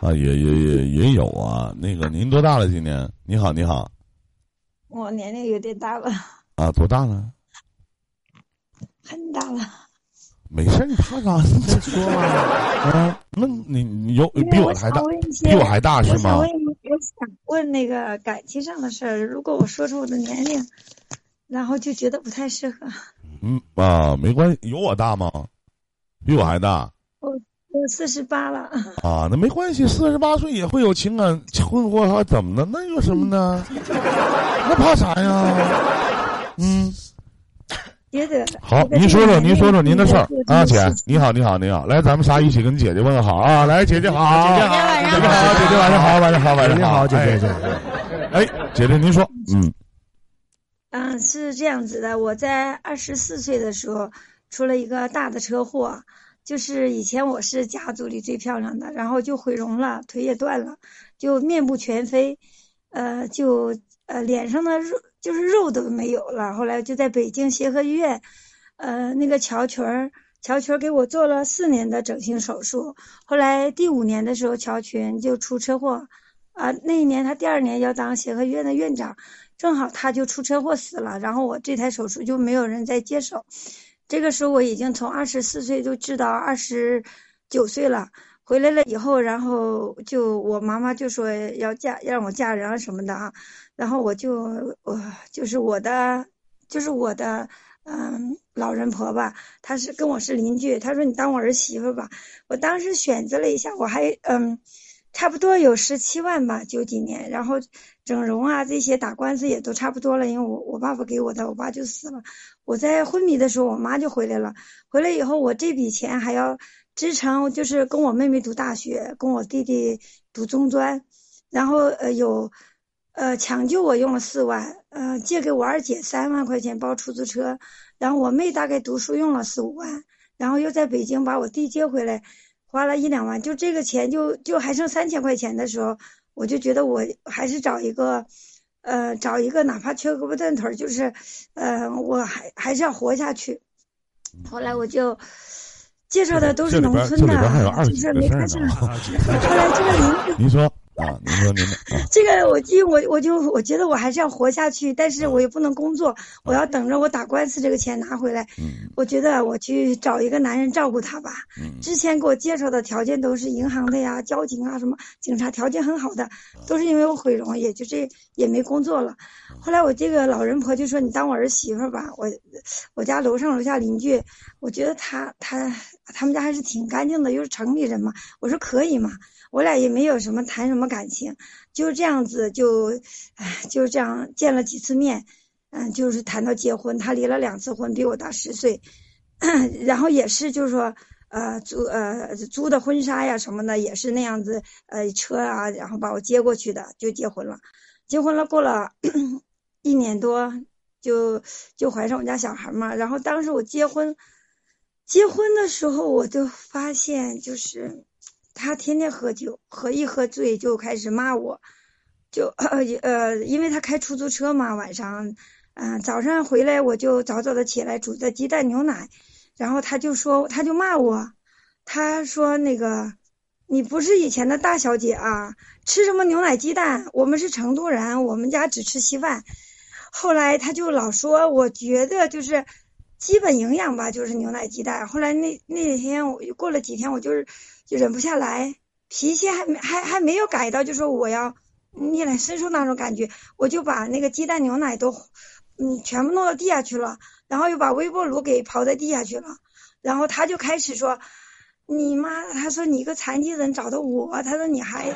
Speaker 3: 啊，也也也也有啊。那个您多大了？今年？你好，你好
Speaker 6: 我年龄有点大了，
Speaker 3: 啊，多大了？
Speaker 6: 很大了，
Speaker 3: 没事儿，你怕啥？你再说嘛。啊，那你你有比我还大比我还大是吗
Speaker 6: 我想问？我想问那个感情上的事儿，如果我说出我的年龄，然后就觉得不太适合，
Speaker 3: 嗯啊，没关系，有我大吗？比我还大
Speaker 6: 我我四十八了，
Speaker 3: 啊，那没关系，四十八岁也会有情感困惑，还怎么的？那有什么呢？那怕啥呀？嗯，
Speaker 6: 觉得
Speaker 3: 好，您说说，您说说您的事儿。啊，姐你好，你好，你好，来，咱们仨一起跟姐姐问个好啊！来，姐姐好，
Speaker 4: 姐姐好
Speaker 3: 姐姐好，姐姐晚上好，晚上好，晚上好，
Speaker 4: 你好，姐姐
Speaker 3: 哎
Speaker 4: 姐。
Speaker 3: 哎，姐姐您说，嗯。
Speaker 6: 嗯，是这样子的，我在二十四岁的时候出了一个大的车祸，就是以前我是家族里最漂亮的，然后就毁容了，腿也断了，就面目全非，呃，就呃脸上的肉就是肉都没有了。后来就在北京协和医院，呃，那个乔群儿，乔群儿给我做了四年的整形手术，后来第五年的时候，乔群就出车祸，啊、那一年他第二年要当协和医院的院长。正好他就出车祸死了，然后我这台手术就没有人再接手。这个时候我已经从二十四岁就治到二十九岁了，回来了以后，然后就我妈妈就说要嫁让我嫁人啊什么的啊，然后我就我就是我的就是我的嗯老人婆吧，她是跟我是邻居，她说你当我儿媳妇吧，我当时选择了一下，我还嗯。差不多有十七万吧，九几年，然后整容啊这些打官司也都差不多了，因为我我爸爸给我的，我爸就死了。我在昏迷的时候，我妈就回来了，回来以后我这笔钱还要支撑，就是跟我妹妹读大学，跟我弟弟读中专，然后呃有呃抢救我用了四万，呃借给我二姐三万块钱包出租车，然后我妹大概读书用了四五万，然后又在北京把我弟接回来。花了一两万，就这个钱就就还剩三千块钱的时候，我就觉得我还是找一个，呃，找一个哪怕缺胳膊断腿儿，就是，呃，我还还是要活下去。后来我就介绍的都是农村的，
Speaker 3: 这里边还有二姐
Speaker 6: 就是没
Speaker 3: 的事儿呢
Speaker 6: 看上。后来这个邻居，
Speaker 3: 您说，啊，您说您 啊，
Speaker 6: 这个我就我我就我觉得我还是要活下去，但是我也不能工作，我要等着我打官司这个钱拿回来。
Speaker 3: 嗯
Speaker 6: 我觉得我去找一个男人照顾他吧。
Speaker 3: 嗯
Speaker 6: 之前给我介绍的条件都是银行的呀、交警啊、什么警察，条件很好的，都是因为我毁容，也就这也没工作了。后来我这个老人婆就说：“你当我儿媳妇儿吧。我”我家楼上楼下邻居，我觉得他他他们家还是挺干净的，又是城里人嘛。我说可以嘛，我俩也没有什么谈什么感情，就这样子就，唉，就这样见了几次面，嗯，就是谈到结婚，他离了两次婚，比我大十岁，然后也是就是说。呃，租呃租的婚纱呀什么的也是那样子，呃车啊，然后把我接过去的，就结婚了。结婚了，过了 一年多，就就怀上我家小孩嘛。然后当时我结婚，结婚的时候我就发现，就是他天天喝酒，喝一喝醉就开始骂我，就呃呃，因为他开出租车嘛，晚上，嗯、早上回来我就早早的起来煮的鸡蛋牛奶。然后他就说，他就骂我，他说那个，你不是以前的大小姐啊，吃什么牛奶鸡蛋？我们是成都人，我们家只吃稀饭。后来他就老说，我觉得就是基本营养吧，就是牛奶鸡蛋。后来那那天我过了几天，我就是就忍不下来，脾气还没还还没有改到，就说我要逆来顺受那种感觉，我就把那个鸡蛋牛奶都嗯全部弄到地下去了。然后又把微波炉给刨在地下去了，然后他就开始说：“你妈，他说你一个残疾人找的我，他说你还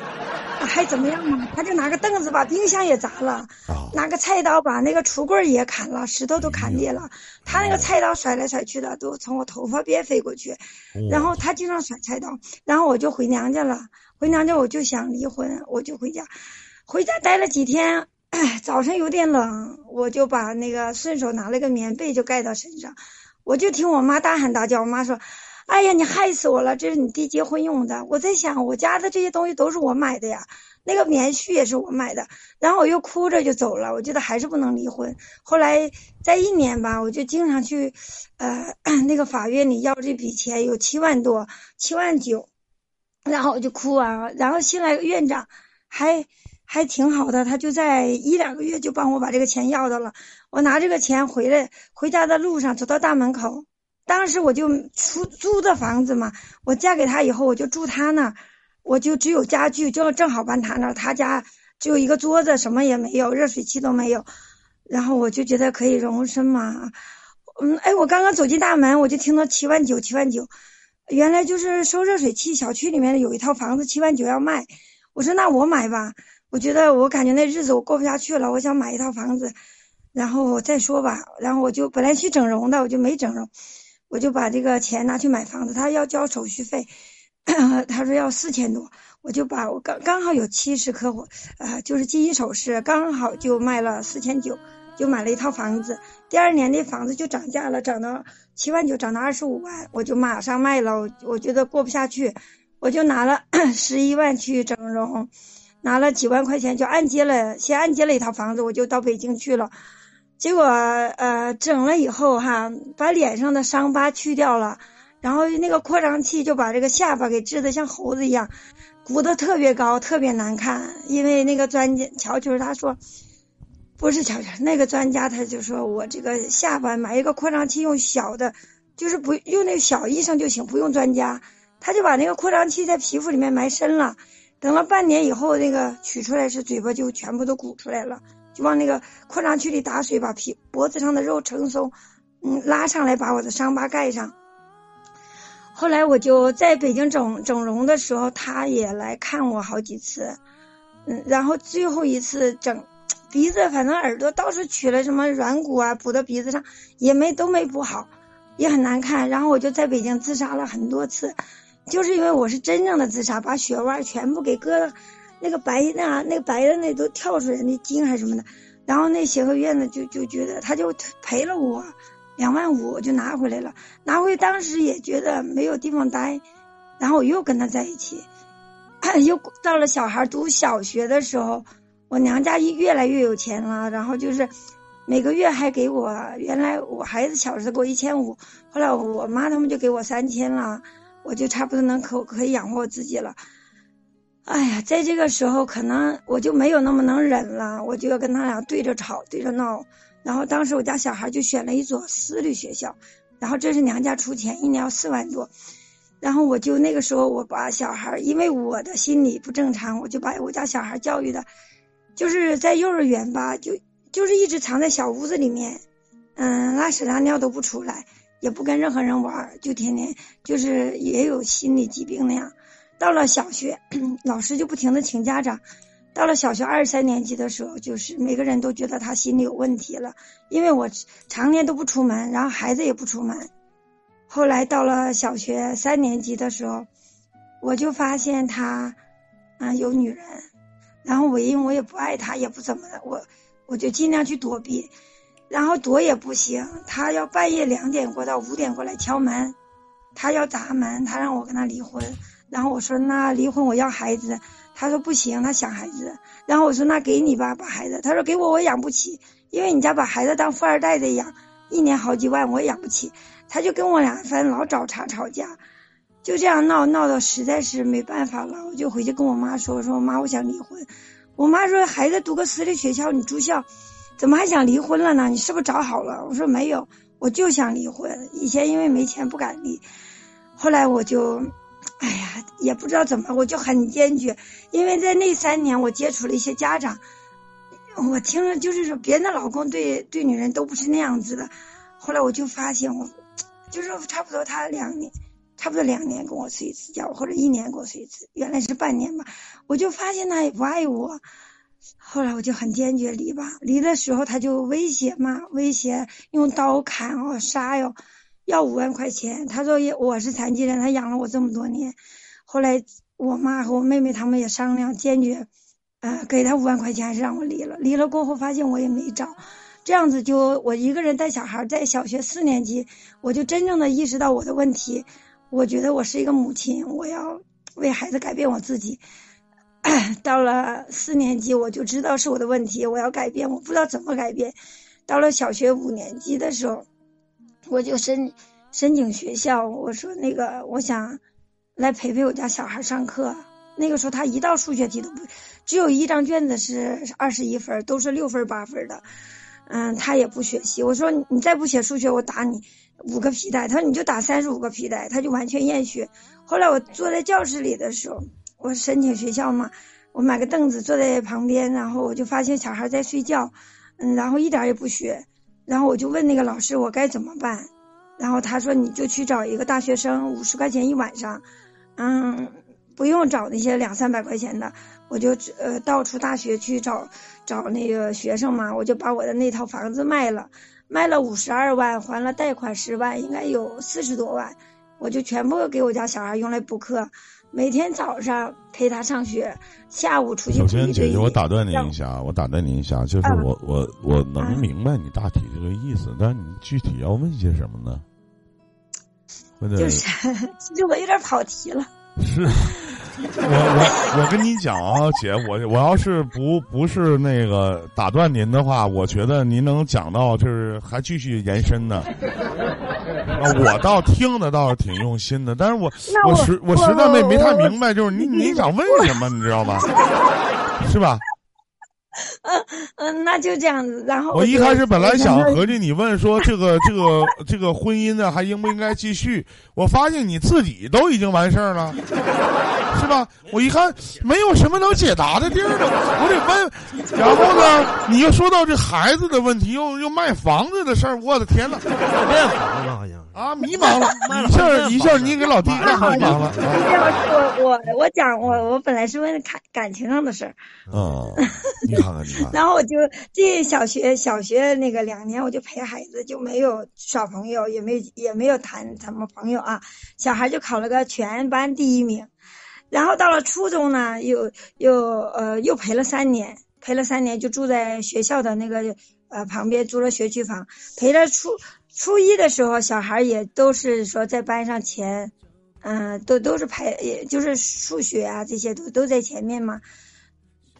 Speaker 6: 还怎么样嘛？”他就拿个凳子把冰箱也砸了，
Speaker 3: 啊，
Speaker 6: 拿个菜刀把那个橱柜也砍了，石头都砍裂了。他那个菜刀甩来甩去的，都从我头发边飞过去。然后他经常甩菜刀，然后我就回娘家了。回娘家我就想离婚，我就回家，回家待了几天。哎，早晨有点冷，我就把那个顺手拿了个棉被就盖到身上，我就听我妈大喊大叫。我妈说：“哎呀，你害死我了！这是你弟结婚用的。”我在想，我家的这些东西都是我买的呀，那个棉絮也是我买的。然后我又哭着就走了。我觉得还是不能离婚。后来在一年吧，我就经常去，呃，那个法院里要这笔钱，有七万多，七万九，然后我就哭啊。然后新来个院长，还。还挺好的，他就在一两个月就帮我把这个钱要到了。我拿这个钱回来，回家的路上走到大门口，当时我就出租的房子嘛，我嫁给他以后我就住他那儿，我就只有家具，就正好搬他那儿。他家只有一个桌子，什么也没有，热水器都没有。然后我就觉得可以容身嘛，嗯，哎，我刚刚走进大门，我就听到七万九，七万九，原来就是收热水器，小区里面有一套房子七万九要卖，我说那我买吧。我觉得我感觉那日子我过不下去了，我想买一套房子，然后再说吧。然后我就本来去整容的，我就没整容，我就把这个钱拿去买房子。他要交手续费，他说要四千多，我就把我刚刚好有七十颗火，呃，就是金银首饰，刚好就卖了四千九，就买了一套房子。第二年那房子就涨价了，涨到七万九，涨到二十五万，我就马上卖了。我觉得过不下去，我就拿了 十一万去整容。拿了几万块钱就按揭了，先按揭了一套房子，我就到北京去了。结果呃整了以后哈，把脸上的伤疤去掉了，然后那个扩张器就把这个下巴给治得像猴子一样，鼓得特别高，特别难看。因为那个专家乔球他说，不是乔球，那个专家他就说我这个下巴买一个扩张器用小的，就是不用那小医生就行，不用专家。他就把那个扩张器在皮肤里面埋深了。等了半年以后，那个取出来是嘴巴就全部都鼓出来了，就往那个扩张区里打水，把皮脖子上的肉撑松，嗯，拉上来把我的伤疤盖上。后来我就在北京整整容的时候，他也来看我好几次，嗯，然后最后一次整鼻子，反正耳朵倒是取了什么软骨啊，补到鼻子上也没都没补好，也很难看。然后我就在北京自杀了很多次。就是因为我是真正的自杀，把血腕全部给割了，那个白那那个白的那都跳出来那筋还是什么的，然后那协和院呢就就觉得他就赔了我两万五，我就拿回来了，拿回当时也觉得没有地方待，然后我又跟他在一起，又到了小孩读小学的时候，我娘家越来越有钱了，然后就是每个月还给我，原来我孩子小时候给我一千五，后来我妈他们就给我三千了。我就差不多能可可以养活我自己了，哎呀，在这个时候可能我就没有那么能忍了，我就要跟他俩对着吵，对着闹。然后当时我家小孩就选了一所私立学校，然后这是娘家出钱，一年要四万多。然后我就那个时候我把小孩，因为我的心理不正常，我就把我家小孩教育的，就是在幼儿园吧，就就是一直藏在小屋子里面，嗯，拉屎拉尿都不出来，也不跟任何人玩，就天天就是也有心理疾病那样。到了小学，老师就不停的请家长。到了小学二三年级的时候，就是每个人都觉得他心里有问题了，因为我常年都不出门，然后孩子也不出门。后来到了小学三年级的时候，我就发现他，啊有女人，然后我因为我也不爱他，也不怎么的，我我就尽量去躲避，然后躲也不行，他要半夜两点过到五点过来敲门，他要砸门，他让我跟他离婚。然后我说那离婚我要孩子，他说不行，他想孩子。然后我说那给你吧，把孩子。他说给我我养不起，因为你家把孩子当富二代的养，一年好几万我养不起。他就跟我俩反正老找茬吵架，就这样闹闹到实在是没办法了，我就回去跟我妈说，我说我妈我想离婚。我妈说孩子读个私立学校你住校，怎么还想离婚了呢？你是不是找好了？我说没有，我就想离婚。以前因为没钱不敢离，后来我就。哎呀，也不知道怎么，我就很坚决，因为在那三年我接触了一些家长，我听了就是说别人的老公对对女人都不是那样子的，后来我就发现我，就是差不多他两年，差不多两年跟我睡一次觉，或者一年跟我睡一次，原来是半年吧，我就发现他也不爱我，后来我就很坚决离吧，离的时候他就威胁嘛，威胁用刀砍哦杀哟。要五万块钱，他说也我是残疾人，他养了我这么多年。后来我妈和我妹妹他们也商量，坚决，呃，给他五万块钱，还是让我离了。离了过后，发现我也没找，这样子就我一个人带小孩，在小学四年级，我就真正的意识到我的问题。我觉得我是一个母亲，我要为孩子改变我自己。到了四年级，我就知道是我的问题，我要改变，我不知道怎么改变。到了小学五年级的时候。我就申申请学校，我说那个我想来陪陪我家小孩上课。那个时候他一道数学题都不，只有一张卷子是二十一分，都是六分八分的。嗯，他也不学习。我说你再不写数学，我打你五个皮带。他说你就打三十五个皮带，他就完全厌学。后来我坐在教室里的时候，我申请学校嘛，我买个凳子坐在旁边，然后我就发现小孩在睡觉，嗯，然后一点也不学。然后我就问那个老师我该怎么办，然后他说你就去找一个大学生，五十块钱一晚上，嗯，不用找那些两三百块钱的，我就呃到处大学去找找那个学生嘛，我就把我的那套房子卖了，卖了五十二万，还了贷款十万，应该有四十多万，我就全部给我家小孩用来补课。每天早上陪他上学，下午出去。
Speaker 3: 首先，姐姐，我打断您一下，我打断您一下，就是我我我能明白你大体这个意思，但是你具体要问些什么呢？
Speaker 6: 就是，其实我有点跑题了。
Speaker 3: 是。我我我跟你讲啊，姐，我我要是不不是那个打断您的话，我觉得您能讲到就是还继续延伸呢。我倒听的倒是挺用心的，但是我我实我实在没没太明白，就是你你想问什么，你知道吗？是吧？
Speaker 6: 嗯嗯，那就这样子。然后
Speaker 3: 我一开始本来想合计你问说这个这个这个婚姻呢还应不应该继续？我发现你自己都已经完事儿了，是吧？我一看没有什么能解答的地儿了，我得问。然后呢，你又说到这孩子的问题，又又卖房子的事儿，我的天呐，
Speaker 4: 卖房子好像。
Speaker 3: 啊，迷茫了，一下一下，你给老弟迷茫了。
Speaker 6: 我我我讲我我本来是问感感情上的事儿。
Speaker 3: 嗯，你看看你看。
Speaker 6: 然后我就这小学小学那个两年，我就陪孩子，就没有耍朋友，也没也没有谈什么朋友啊。小孩就考了个全班第一名，然后到了初中呢，又又呃又陪了三年，陪了三年就住在学校的那个呃旁边租了学区房，陪了初。初一的时候，小孩也都是说在班上前，嗯，都都是排，也就是数学啊这些都都在前面嘛。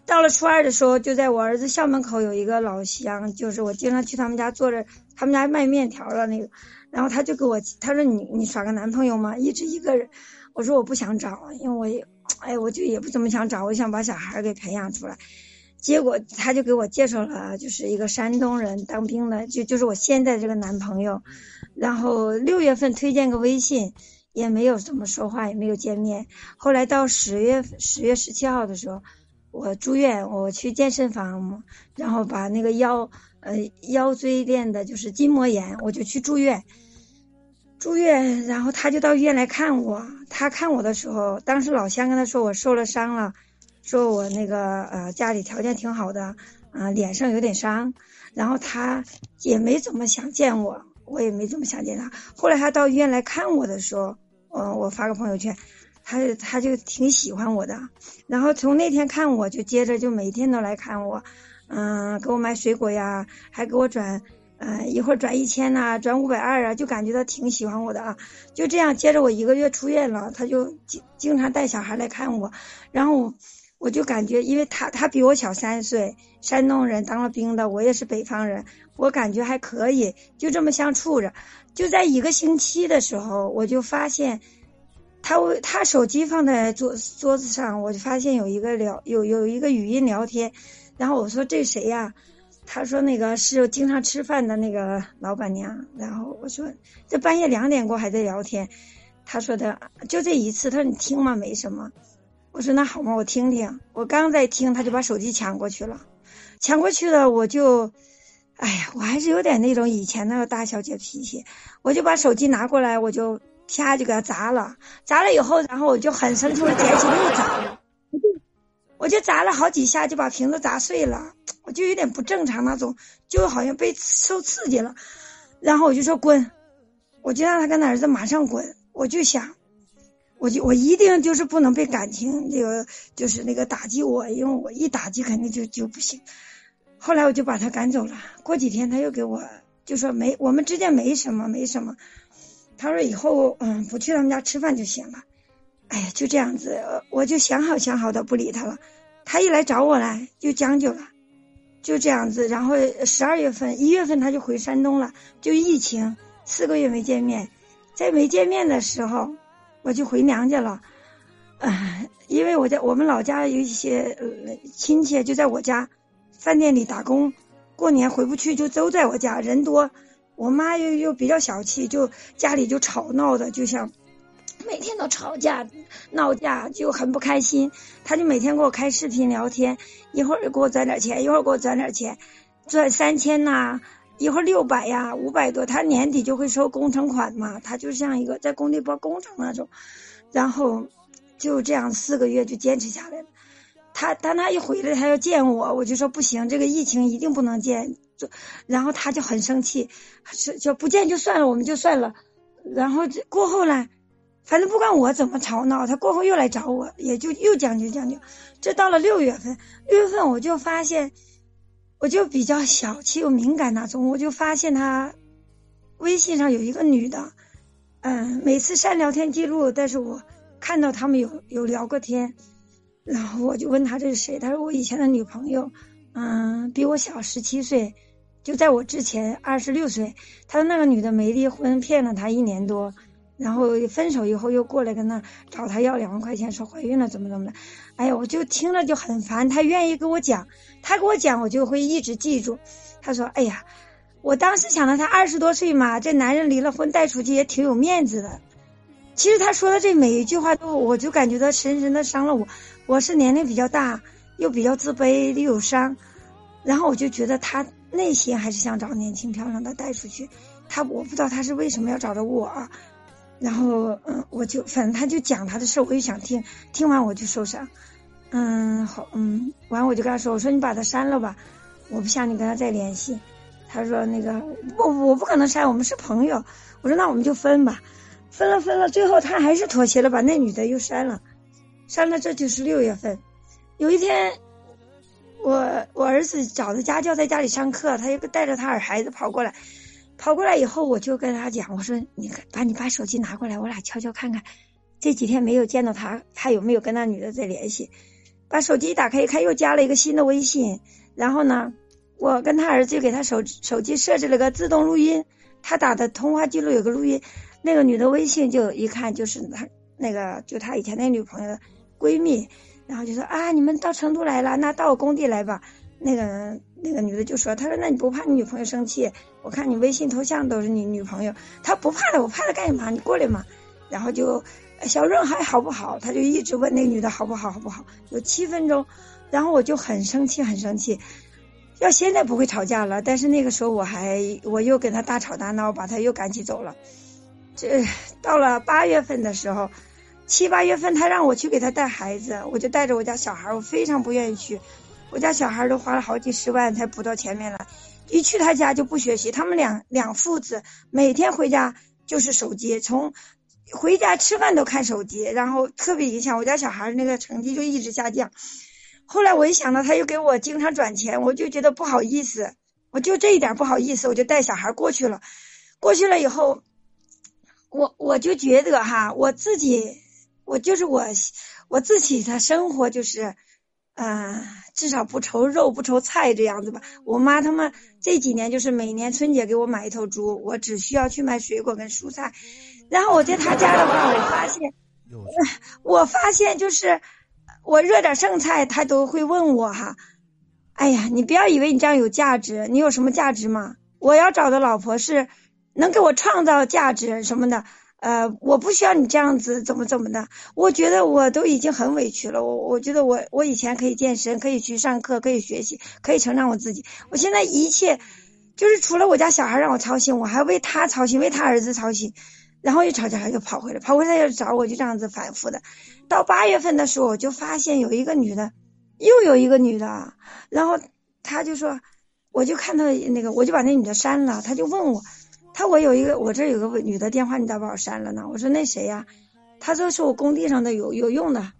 Speaker 6: 到了初二的时候，就在我儿子校门口有一个老乡，就是我经常去他们家坐着，他们家卖面条的那个，然后他就给我他说你你耍个男朋友吗？一直一个人，我说我不想找，因为我也哎，我就也不怎么想找，我想把小孩给培养出来。结果他就给我介绍了，就是一个山东人当兵的，就就是我现在这个男朋友。然后六月份推荐个微信，也没有怎么说话，也没有见面。后来到十月十月十七号的时候，我住院，我去健身房，然后把那个腰呃腰椎练的就是筋膜炎，我就去住院。住院，然后他就到医院来看我。他看我的时候，当时老乡跟他说我受了伤了。说我那个呃家里条件挺好的，啊脸上有点伤，然后他也没怎么想见我，我也没怎么想见他。后来他到医院来看我的时候，嗯我发个朋友圈，他他就挺喜欢我的，然后从那天看我就接着就每天都来看我，嗯给我买水果呀，还给我转，呃一会儿转一千呐，转五百二啊，就感觉他挺喜欢我的啊。就这样接着我一个月出院了，他就经经常带小孩来看我，然后。我就感觉，因为他他比我小三岁，山东人当了兵的，我也是北方人，我感觉还可以，就这么相处着。就在一个星期的时候，我就发现，他他手机放在桌桌子上，我就发现有一个聊有有一个语音聊天，然后我说这谁呀？他说那个是经常吃饭的那个老板娘。然后我说这半夜两点过还在聊天，他说的就这一次，他说你听吗？没什么。我说那好嘛，我听听。我刚在听，他就把手机抢过去了，抢过去了，我就，哎呀，我还是有点那种以前那个大小姐脾气，我就把手机拿过来，我就啪就给他砸了，砸了以后，然后我就很生气，我捡起又砸，我就我就砸了好几下，就把瓶子砸碎了，我就有点不正常那种，就好像被受刺激了，然后我就说滚，我就让他跟他儿子马上滚，我就想。我就我一定就是不能被感情这个就是那个打击我，因为我一打击肯定就就不行。后来我就把他赶走了。过几天他又给我就说没我们之间没什么没什么。他说以后嗯不去他们家吃饭就行了。哎呀就这样子，我就想好想好的不理他了。他一来找我来就将就了，就这样子。然后十二月份一月份他就回山东了，就疫情四个月没见面，在没见面的时候。我就回娘家了，啊，因为我在我们老家有一些亲戚就在我家饭店里打工，过年回不去就都在我家，人多。我妈又又比较小气，就家里就吵闹的，就像每天都吵架闹架，就很不开心。她就每天给我开视频聊天，一会儿给我转点钱，一会儿给我转点钱，转三千呐。一会儿六百呀，五百多，他年底就会收工程款嘛，他就像一个在工地包工程那种，然后就这样四个月就坚持下来了。他当他一回来，他要见我，我就说不行，这个疫情一定不能见。就然后他就很生气，是就不见就算了，我们就算了。然后过后呢，反正不管我怎么吵闹，他过后又来找我，也就又将就将就。这到了六月份，六月份我就发现。我就比较小气又敏感那种，我就发现他微信上有一个女的，嗯，每次删聊天记录，但是我看到他们有有聊过天，然后我就问他这是谁，他说我以前的女朋友，嗯，比我小十七岁，就在我之前二十六岁，他说那个女的没离婚，骗了他一年多。然后分手以后又过来跟他找他要两万块钱，说怀孕了怎么怎么的，哎呀，我就听着就很烦。他愿意跟我讲，他跟我讲，我就会一直记住。他说：“哎呀，我当时想到他二十多岁嘛，这男人离了婚带出去也挺有面子的。其实他说的这每一句话都，我就感觉到深深的伤了我。我是年龄比较大，又比较自卑又有伤，然后我就觉得他内心还是想找年轻漂亮的带出去。他我不知道他是为什么要找着我。”然后，嗯，我就反正他就讲他的事，我就想听，听完我就受伤，嗯，好，嗯，完我就跟他说，我说你把他删了吧，我不想你跟他再联系。他说那个我我不可能删，我们是朋友。我说那我们就分吧，分了分了，最后他还是妥协了，把那女的又删了，删了这就是六月份。有一天，我我儿子找的家教在家里上课，他又带着他儿孩子跑过来。跑过来以后，我就跟他讲，我说：“你把你把手机拿过来，我俩悄悄看看，这几天没有见到他，他有没有跟那女的在联系？”把手机打开一看，又加了一个新的微信。然后呢，我跟他儿子就给他手手机设置了个自动录音，他打的通话记录有个录音，那个女的微信就一看就是他那个就他以前那女朋友的闺蜜，然后就说啊，你们到成都来了，那到我工地来吧。那个那个女的就说，她说那你不怕你女朋友生气？我看你微信头像都是你女朋友。她不怕的，我怕她干什么？你过来嘛。然后就小润还好不好？他就一直问那女的好不好，好不好？有七分钟，然后我就很生气，很生气。要现在不会吵架了，但是那个时候我还我又跟他大吵大闹，把他又赶起走了。这到了八月份的时候，七八月份他让我去给他带孩子，我就带着我家小孩，我非常不愿意去。我家小孩都花了好几十万才补到前面来，一去他家就不学习。他们两两父子每天回家就是手机，从回家吃饭都看手机，然后特别影响我家小孩那个成绩就一直下降。后来我一想到他又给我经常转钱，我就觉得不好意思，我就这一点不好意思，我就带小孩过去了。过去了以后。我我就觉得哈，我自己，我就是我，我自己的生活就是，呃，至少不愁肉不愁菜这样子吧。我妈他们这几年就是每年春节给我买一头猪，我只需要去买水果跟蔬菜。然后我在他家的话，我发现，我发现就是我热点剩菜，他都会问我哈，哎呀，你不要以为你这样有价值，你有什么价值吗？我要找的老婆是。能给我创造价值什么的，呃，我不需要你这样子怎么怎么的。我觉得我都已经很委屈了。我我觉得我我以前可以健身，可以去上课，可以学习，可以成长我自己。我现在一切就是除了我家小孩让我操心，我还为他操心，为他儿子操心。然后一吵架他又跑回来，跑回来又找我，就这样子反复的。到八月份的时候，我就发现有一个女的，又有一个女的，然后他就说，我就看到那个，我就把那女的删了。他就问我。他我有一个，我这有个女的电话，你咋把我删了呢？我说那谁呀？他说是我工地上的有有用的。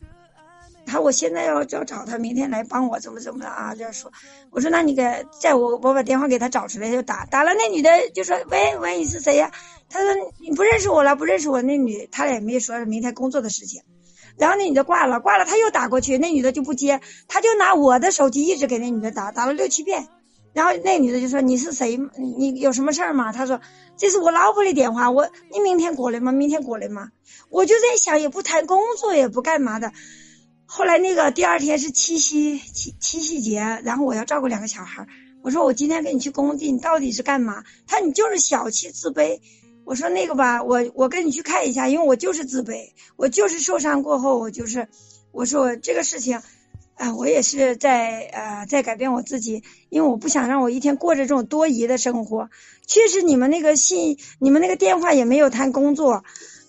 Speaker 6: 他我现在要要找他，明天来帮我怎么怎么的啊？这样说，我说那你给在我我把电话给他找出来就打打了。那女的就说喂喂你是谁呀？他说你不认识我了，不认识我。那女他俩也没说明天工作的事情。然后那女的挂了挂了，他又打过去，那女的就不接，他就拿我的手机一直给那女的打，打了六七遍。然后那女的就说：“你是谁？你有什么事儿吗？”他说：“这是我老婆的电话。我你明天过来吗？明天过来吗？”我就在想，也不谈工作，也不干嘛的。后来那个第二天是七夕七七夕节，然后我要照顾两个小孩。我说：“我今天跟你去工地，你到底是干嘛？”他说：“你就是小气自卑。”我说：“那个吧，我我跟你去看一下，因为我就是自卑，我就是受伤过后，我就是我说这个事情。”啊，我也是在呃在改变我自己，因为我不想让我一天过着这种多疑的生活。确实，你们那个信，你们那个电话也没有谈工作，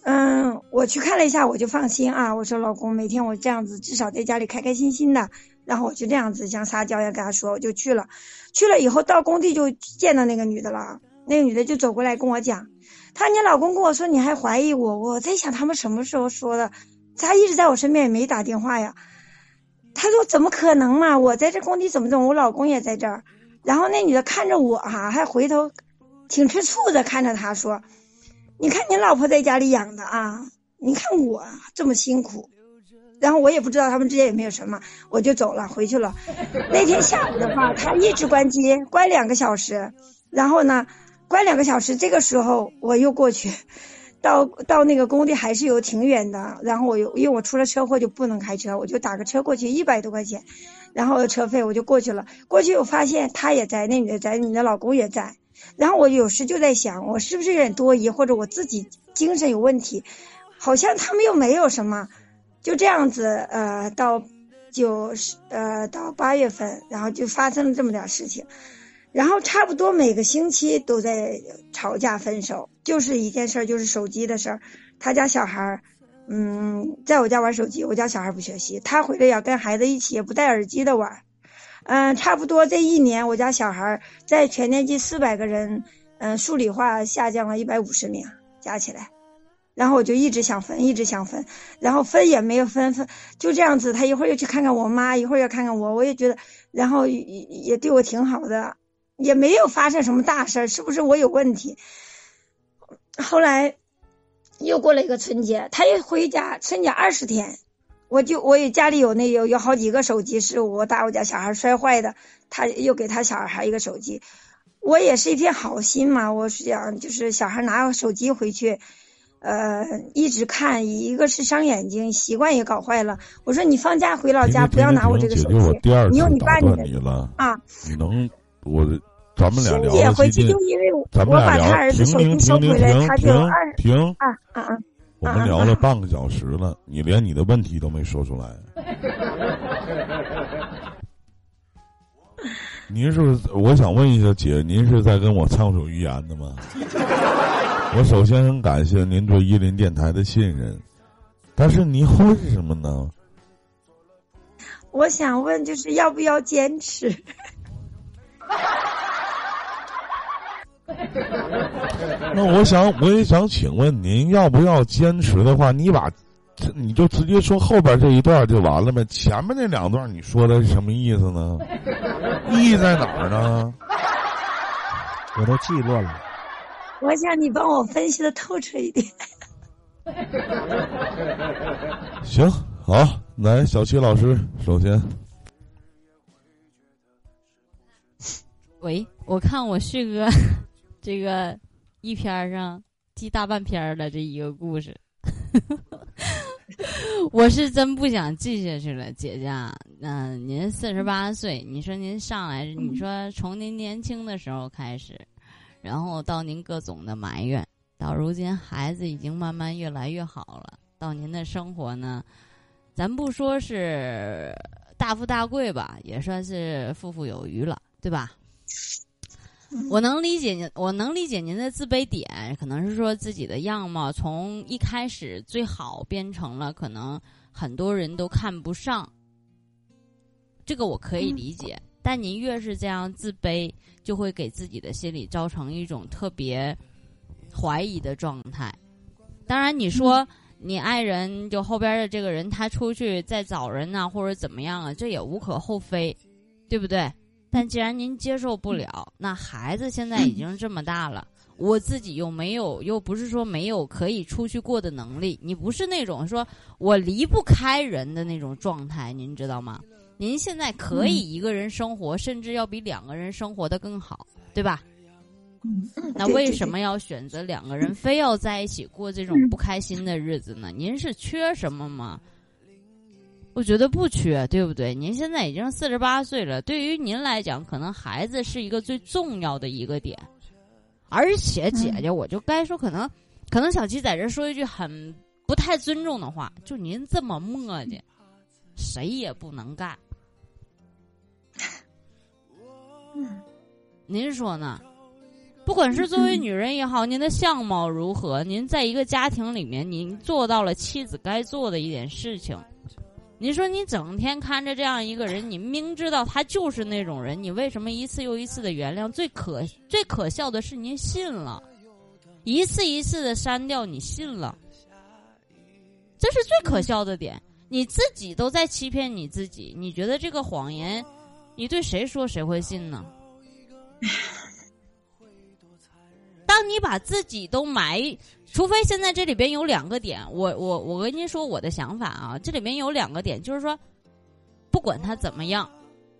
Speaker 6: 嗯，我去看了一下，我就放心啊。我说老公，每天我这样子，至少在家里开开心心的。然后我就这样子像撒娇一样跟他说，我就去了。去了以后到工地就见到那个女的了，那个女的就走过来跟我讲，她你老公跟我说你还怀疑我，我在想他们什么时候说的？他一直在我身边也没打电话呀。他说：“怎么可能嘛？我在这工地怎么怎么，我老公也在这儿。”然后那女的看着我哈，还回头挺吃醋的看着他说：“你看你老婆在家里养的啊，你看我这么辛苦。”然后我也不知道他们之间有没有什么，我就走了回去了。那天下午的话，他一直关机，关两个小时。然后呢，关两个小时，这个时候我又过去。到到那个工地还是有挺远的，然后我又因为我出了车祸就不能开车，我就打个车过去，一百多块钱，然后车费我就过去了。过去我发现他也在，那女的在，你的老公也在。然后我有时就在想，我是不是有点多疑，或者我自己精神有问题？好像他们又没有什么，就这样子，呃，到九十呃到八月份，然后就发生了这么点事情。然后差不多每个星期都在吵架分手，就是一件事儿，就是手机的事儿。他家小孩儿，嗯，在我家玩手机，我家小孩不学习，他回来要跟孩子一起，也不戴耳机的玩。嗯，差不多这一年，我家小孩在全年级四百个人，嗯，数理化下降了一百五十名，加起来。然后我就一直想分，一直想分，然后分也没有分分，就这样子。他一会儿又去看看我妈，一会儿又看看我，我也觉得，然后也也对我挺好的。也没有发生什么大事儿，是不是我有问题？后来又过了一个春节，他一回家，春节二十天，我就我也家里有那有有好几个手机，是我打我家小孩摔坏的，他又给他小孩一个手机，我也是一片好心嘛，我是想就是小孩拿个手机回去。呃，一直看，一个是伤眼睛，习惯也搞坏了。我说你放假回老家不要拿我这个手机，
Speaker 3: 第二
Speaker 6: 你用你爸你的啊。
Speaker 3: 你能我咱们俩
Speaker 6: 欣
Speaker 3: 聊
Speaker 6: 姐回去就因为我把他儿子
Speaker 3: 停
Speaker 6: 手机收回来，
Speaker 3: 停
Speaker 6: 他就二
Speaker 3: 停停，
Speaker 6: 啊啊啊！
Speaker 3: 我们聊了半个小时了，你连你的问题都没说出来。您是？我想问一下姐，您是在跟我畅所欲言的吗？我首先很感谢您对伊林电台的信任，但是您为什么呢？
Speaker 6: 我想问，就是要不要坚持？
Speaker 3: 那我想，我也想请问您，要不要坚持的话，你把，你就直接说后边这一段就完了呗。前面那两段你说的是什么意思呢？意义在哪儿呢？
Speaker 4: 我都记乱了。
Speaker 6: 我想你帮我分析的透彻一点。
Speaker 3: 行，好，来，小七老师，首先，
Speaker 2: 喂，我看我旭哥这个一篇儿上记大半篇儿了，这一个故事，我是真不想记下去了，姐姐啊。嗯、您四十八岁，你说您上来，你说从您年轻的时候开始，然后到您各种的埋怨，到如今孩子已经慢慢越来越好了，到您的生活呢，咱不说是大富大贵吧，也算是富富有余了，对吧？我能理解您，我能理解您的自卑点，可能是说自己的样貌从一开始最好变成了可能很多人都看不上，这个我可以理解。但您越是这样自卑，就会给自己的心理造成一种特别怀疑的状态。当然，你说你爱人就后边的这个人，他出去再找人呐、或者怎么样啊，这也无可厚非，对不对？但既然您接受不了，那孩子现在已经这么大了，我自己又没有，又不是说没有可以出去过的能力。你不是那种说我离不开人的那种状态，您知道吗？您现在可以一个人生活，甚至要比两个人生活的更好，对吧？那为什么要选择两个人非要在一起过这种不开心的日子呢？您是缺什么吗？我觉得不缺，对不对？您现在已经四十八岁了，对于您来讲，可能孩子是一个最重要的一个点。而且姐姐，我就该说，可能，可能小七在这说一句很不太尊重的话，就您这么磨叽，谁也不能干。您说呢？不管是作为女人也好，您的相貌如何，您在一个家庭里面，您做到了妻子该做的一点事情。您说你整天看着这样一个人，你明知道他就是那种人，你为什么一次又一次的原谅？最可最可笑的是您信了，一次一次的删掉，你信了，这是最可笑的点。你自己都在欺骗你自己，你觉得这个谎言，你对谁说谁会信呢？当你把自己都埋，除非现在这里边有两个点，我我我跟您说我的想法啊，这里面有两个点，就是说，不管他怎么样，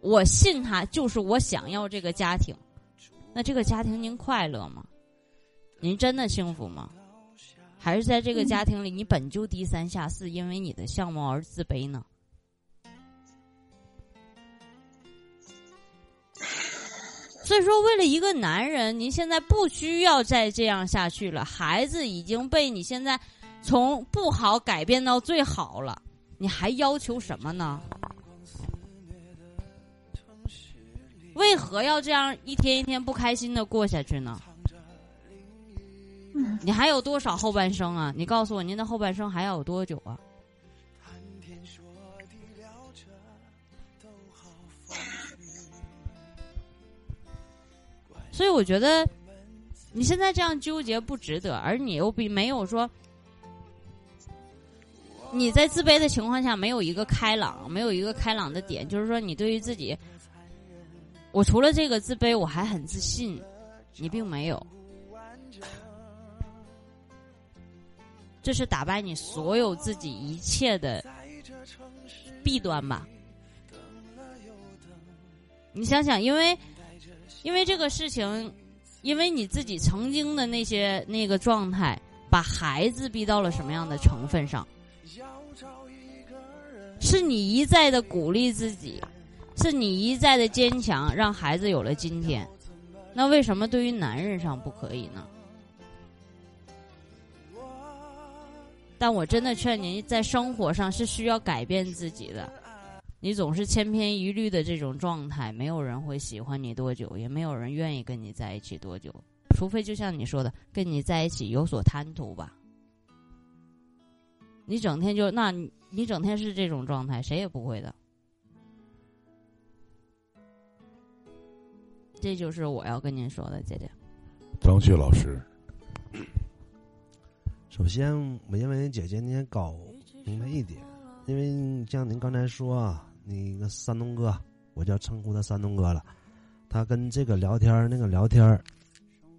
Speaker 2: 我信他就是我想要这个家庭，那这个家庭您快乐吗？您真的幸福吗？还是在这个家庭里你本就低三下四，因为你的相貌而自卑呢？所以说，为了一个男人，您现在不需要再这样下去了。孩子已经被你现在从不好改变到最好了，你还要求什么呢？为何要这样一天一天不开心的过下去呢？你还有多少后半生啊？你告诉我，您的后半生还要有多久啊？所以我觉得你现在这样纠结不值得，而你又比没有说你在自卑的情况下没有一个开朗，没有一个开朗的点，就是说你对于自己，我除了这个自卑，我还很自信，你并没有，这是打败你所有自己一切的弊端吧？你想想，因为。因为这个事情，因为你自己曾经的那些那个状态，把孩子逼到了什么样的成分上？是你一再的鼓励自己，是你一再的坚强，让孩子有了今天。那为什么对于男人上不可以呢？但我真的劝您，在生活上是需要改变自己的。你总是千篇一律的这种状态，没有人会喜欢你多久，也没有人愿意跟你在一起多久。除非就像你说的，跟你在一起有所贪图吧。你整天就那，你整天是这种状态，谁也不会的。这就是我要跟您说的，姐姐。
Speaker 3: 张旭老师，
Speaker 4: 首先，我认为姐姐你也搞明白一点，因为像您刚才说啊，你个山东哥，我就称呼他山东哥了，他跟这个聊天那个聊天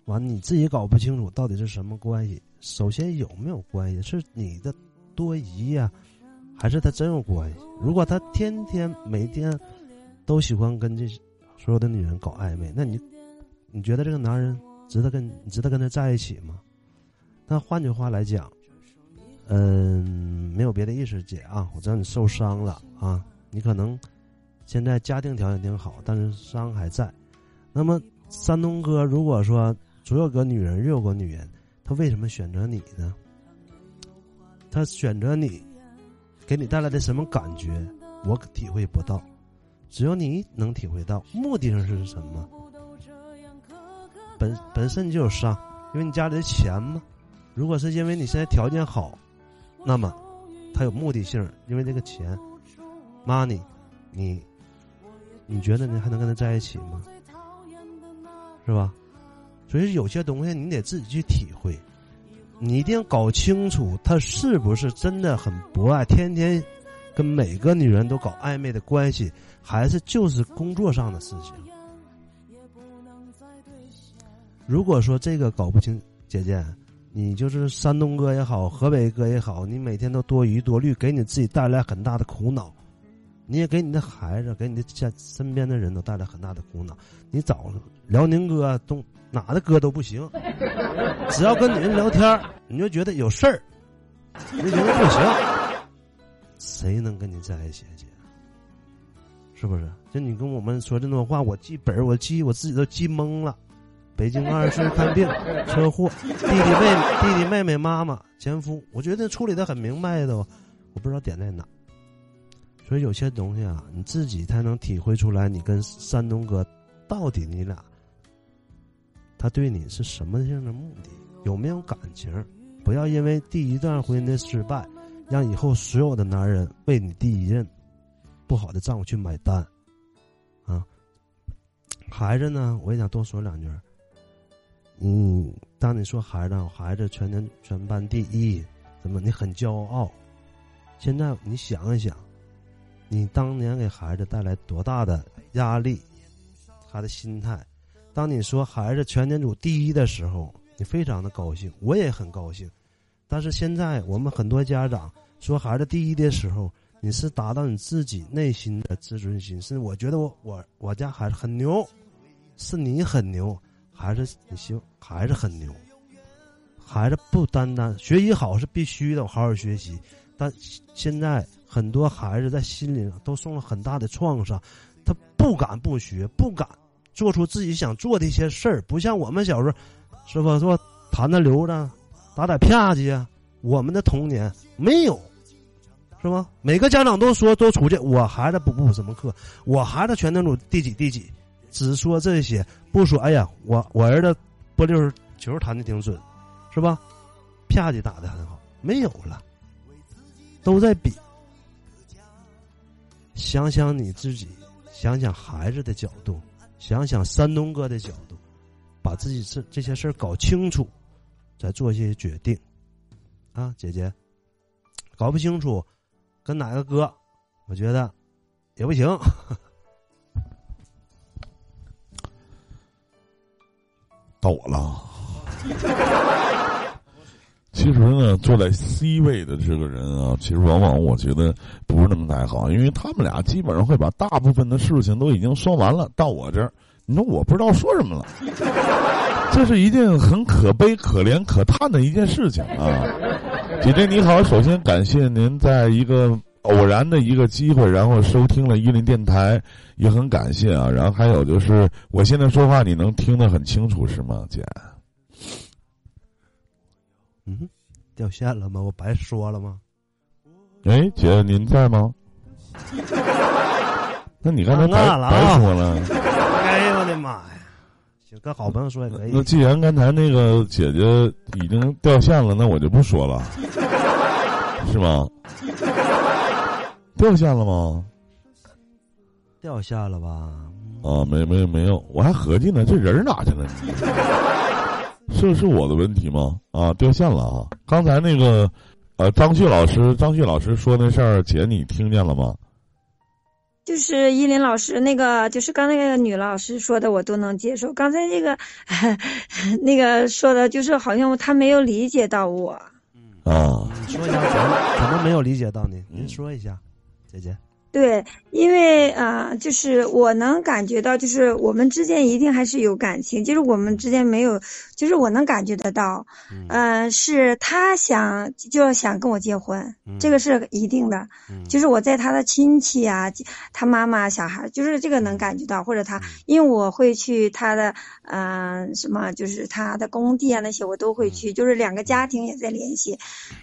Speaker 4: 完你自己搞不清楚到底是什么关系。首先有没有关系？是你的多疑呀，还是他真有关系？如果他天天每天都喜欢跟这所有的女人搞暧昧，那你你觉得这个男人值得跟你值得跟他在一起吗？那换句话来讲，嗯，没有别的意思，姐啊，我知道你受伤了啊，你可能现在家庭条件挺好，但是伤还在。那么山东哥，如果说总有个女人，又有个女人，他为什么选择你呢？他选择你，给你带来的什么感觉，我体会不到，只有你能体会到。目的上是什么？本本身就有伤，因为你家里的钱嘛。如果是因为你现在条件好，那么他有目的性，因为这个钱，money，你你觉得你还能跟他在一起吗？是吧？所以有些东西你得自己去体会，你一定要搞清楚他是不是真的很博爱，天天跟每个女人都搞暧昧的关系，还是就是工作上的事情。如果说这个搞不清，姐姐。你就是山东哥也好，河北哥也好，你每天都多疑多虑，给你自己带来很大的苦恼，你也给你的孩子、给你的家身边的人都带来很大的苦恼。你找辽宁哥、东哪的哥都不行，只要跟女人聊天，你就觉得有事儿，你就觉得不行，谁能跟你在一起，姐？是不是？就你跟我们说这么多话，我记本我记我自己都记懵了。北京二十看病，车祸，弟弟妹妹，弟弟妹妹，妈妈，前夫，我觉得处理的很明白的，我不知道点在哪。所以有些东西啊，你自己才能体会出来，你跟山东哥到底你俩，他对你是什么样的目的，有没有感情？不要因为第一段婚姻的失败，让以后所有的男人为你第一任不好的丈夫去买单，啊！孩子呢，我也想多说两句。嗯，当你说孩子，孩子全年全班第一，怎么你很骄傲？现在你想一想，你当年给孩子带来多大的压力？他的心态。当你说孩子全年组第一的时候，你非常的高兴，我也很高兴。但是现在我们很多家长说孩子第一的时候，你是达到你自己内心的自尊心，是我觉得我我我家孩子很牛，是你很牛。还是，你希望孩子很牛。孩子不单单学习好是必须的，好好学习。但现在很多孩子在心灵上都受了很大的创伤，他不敢不学，不敢做出自己想做的一些事儿。不像我们小时候，是吧？说弹弹溜子，打打啪叽啊。我们的童年没有，是吧？每个家长都说都出去，我孩子不补什么课，我孩子全能组第几第几。只说这些，不说。哎呀，我我儿子玻璃球弹的挺准，是吧？啪叽打的很好，没有了，都在比。想想你自己，想想孩子的角度，想想山东哥的角度，把自己这这些事儿搞清楚，再做一些决定。啊，姐姐，搞不清楚，跟哪个哥，我觉得也不行。
Speaker 3: 到我了。其实呢，坐在 C 位的这个人啊，其实往往我觉得不是那么太好，因为他们俩基本上会把大部分的事情都已经说完了。到我这儿，你说我不知道说什么了。这是一件很可悲、可怜、可叹的一件事情啊！姐姐你好，首先感谢您在一个偶然的一个机会，然后收听了伊林电台，也很感谢啊。然后还有就是，我现在说话你能听得很清楚是吗，姐？
Speaker 4: 嗯，掉线了吗？我白说了吗？
Speaker 3: 哎，姐您在吗？那你刚才白
Speaker 4: 啊了啊
Speaker 3: 白说了。
Speaker 4: 哎呦我的妈呀！行，跟好朋友说也可以
Speaker 3: 那。既然刚才那个姐姐已经掉线了，那我就不说了，是吗？掉线了吗？
Speaker 4: 掉线了吧？
Speaker 3: 啊，没没没有，我还合计呢，这人哪去了？是是我的问题吗？啊，掉线了啊！刚才那个，呃，张旭老师，张旭老师说那事儿，姐你听见了吗？
Speaker 6: 就是依林老师那个，就是刚才那个女老师说的，我都能接受。刚才那个 那个说的，就是好像他没有理解到我。
Speaker 3: 啊，
Speaker 4: 你说一下怎么怎么没有理解到你？您说一下，姐姐。
Speaker 6: 对，因为啊、呃就是我能感觉到，就是我们之间一定还是有感情，就是我们之间没有，就是我能感觉得到，
Speaker 4: 嗯。
Speaker 6: 呃，是他想就要想跟我结婚，
Speaker 4: 嗯
Speaker 6: 这个是一定的。
Speaker 4: 嗯。
Speaker 6: 就是我在他的亲戚啊，他妈妈、小孩，就是这个能感觉到，或者他，因为我会去他的，嗯、什么，就是他的工地啊那些我都会去，就是两个家庭也在联系，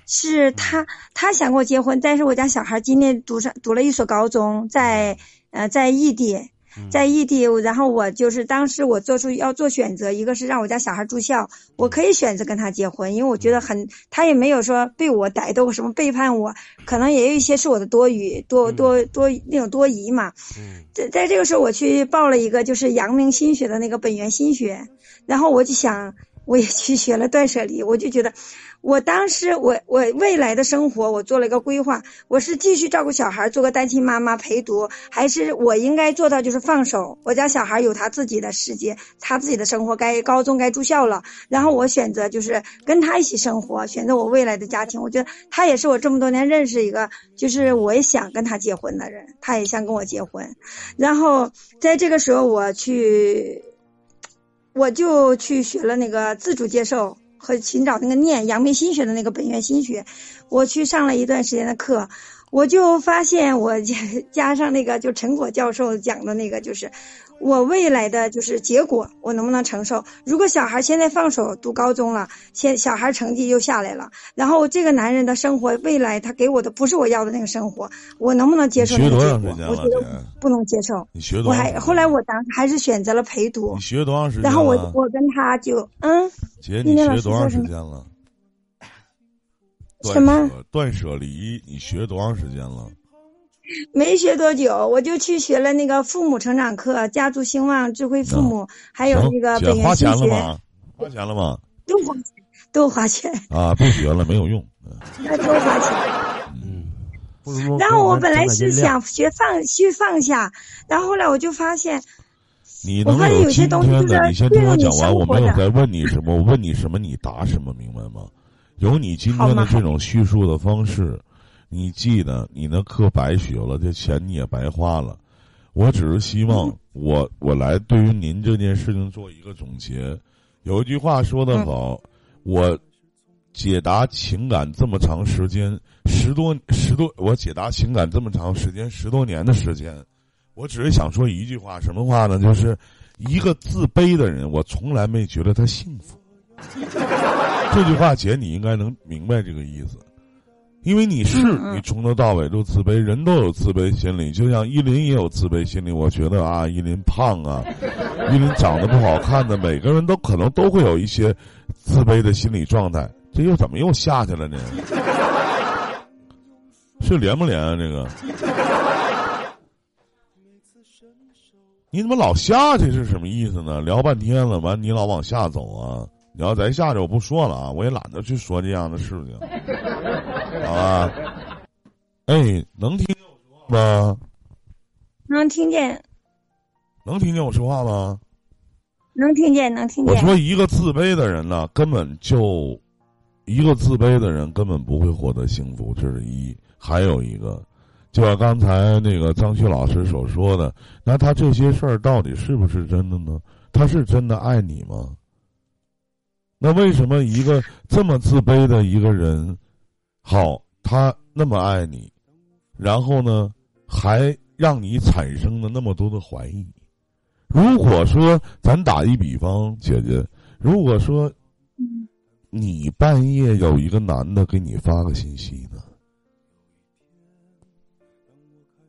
Speaker 6: 是他他想跟我结婚，但是我家小孩今年读上读了一所高中，在呃在异地。在异地，然后我就是当时我做出要做选择，一个是让我家小孩住校，我可以选择跟他结婚，因为我觉得很，他也没有说被我逮到什么背叛我，可能也有一些是我的多余多多多那种多疑嘛。
Speaker 4: 嗯
Speaker 6: 在在这个时候，我去报了一个就是阳明心学的那个本源心学，然后我就想，我也去学了断舍离，我就觉得，我当时我我未来的生活我做了一个规划，我是继续照顾小孩，做个单亲妈妈陪读，还是我应该做到就是放手，我家小孩有他自己的世界，他自己的生活，该高中该住校了，然后我选择就是跟他一起生活，选择我未来的家庭，我觉得他也是我这么多年认识一个，就是我也想跟他结婚的人，他也想跟我结婚。然后在这个时候，我去，我就去学了那个自主接受和寻找那个念阳明心学的那个本源心学，我去上了一段时间的课，我就发现我加上那个就陈果教授讲的那个，就是我未来的就是结果，我能不能承受？如果小孩现在放手读高中了，现小孩成绩又下来了，然后这个男人的生活未来他给我的不是我要的那个生活，我能不能接受那
Speaker 3: 学多
Speaker 6: 个结果
Speaker 3: 长时间？了，
Speaker 6: 我觉得？不能接受。
Speaker 3: 你学多
Speaker 6: 我？还后来我当还是选择了陪读
Speaker 3: 你，学多长时间？
Speaker 6: 然后我我跟他就嗯
Speaker 3: 姐，你学多长时间了？
Speaker 6: 什么
Speaker 3: 断舍离？你学多长时间了？
Speaker 6: 没学多久，我就去学了那个父母成长课、家族兴旺、智慧父母，还有那个
Speaker 3: 姐花
Speaker 6: 本源心学，
Speaker 3: 钱了吗？花钱了吗？
Speaker 6: 都花钱，都花钱，
Speaker 3: 啊，不学了，没有用。嗯
Speaker 6: 那都花钱。
Speaker 4: 嗯。
Speaker 6: 然后我本来是想学放去放下，然后后来我就发现，
Speaker 3: 你
Speaker 6: 我发现
Speaker 3: 能有
Speaker 6: 些东西
Speaker 3: 你先
Speaker 6: 对你
Speaker 3: 听我讲完，
Speaker 6: 生活的
Speaker 3: 我没有再问你什么，我问你什么你答什么，明白吗？有你今天的这种叙述的方式，你记得你那课白学了，这钱你也白花了。我只是希望
Speaker 6: 嗯
Speaker 3: 我我来对于您这件事情做一个总结。有一句话说得好，我解答情感这么长时间，十多十多，我解答情感这么长时间，十多年的时间，我只是想说一句话，什么话呢？就是一个自卑的人，我从来没觉得他幸福。这句话，姐，你应该能明白这个意思，因为你是你从头到尾都自卑，人都有自卑心理，就像依林也有自卑心理。我觉得啊，依林胖啊，依林长得不好看的，每个人都可能都会有一些自卑的心理状态。这又怎么又下去了呢？是连不连啊？这个，你怎么老下去是什么意思呢？聊半天了，完你老往下走啊！你要再下去，我不说了啊，我也懒得去说这样的事情，好吧？哎，能听见我说话吗？
Speaker 6: 能听见，
Speaker 3: 能听见我说话吗？
Speaker 6: 能听见，能听见。
Speaker 3: 我说一个自卑的人呢，根本就一个自卑的人根本不会获得幸福，这是一。还有一个，就像刚才那个张旭老师所说的，那他这些事儿到底是不是真的呢？他是真的爱你吗？那为什么一个这么自卑的一个人，好，他那么爱你，然后呢，还让你产生了那么多的怀疑？如果说咱打一比方，姐姐，如果说你半夜有一个男的给你发个信息呢，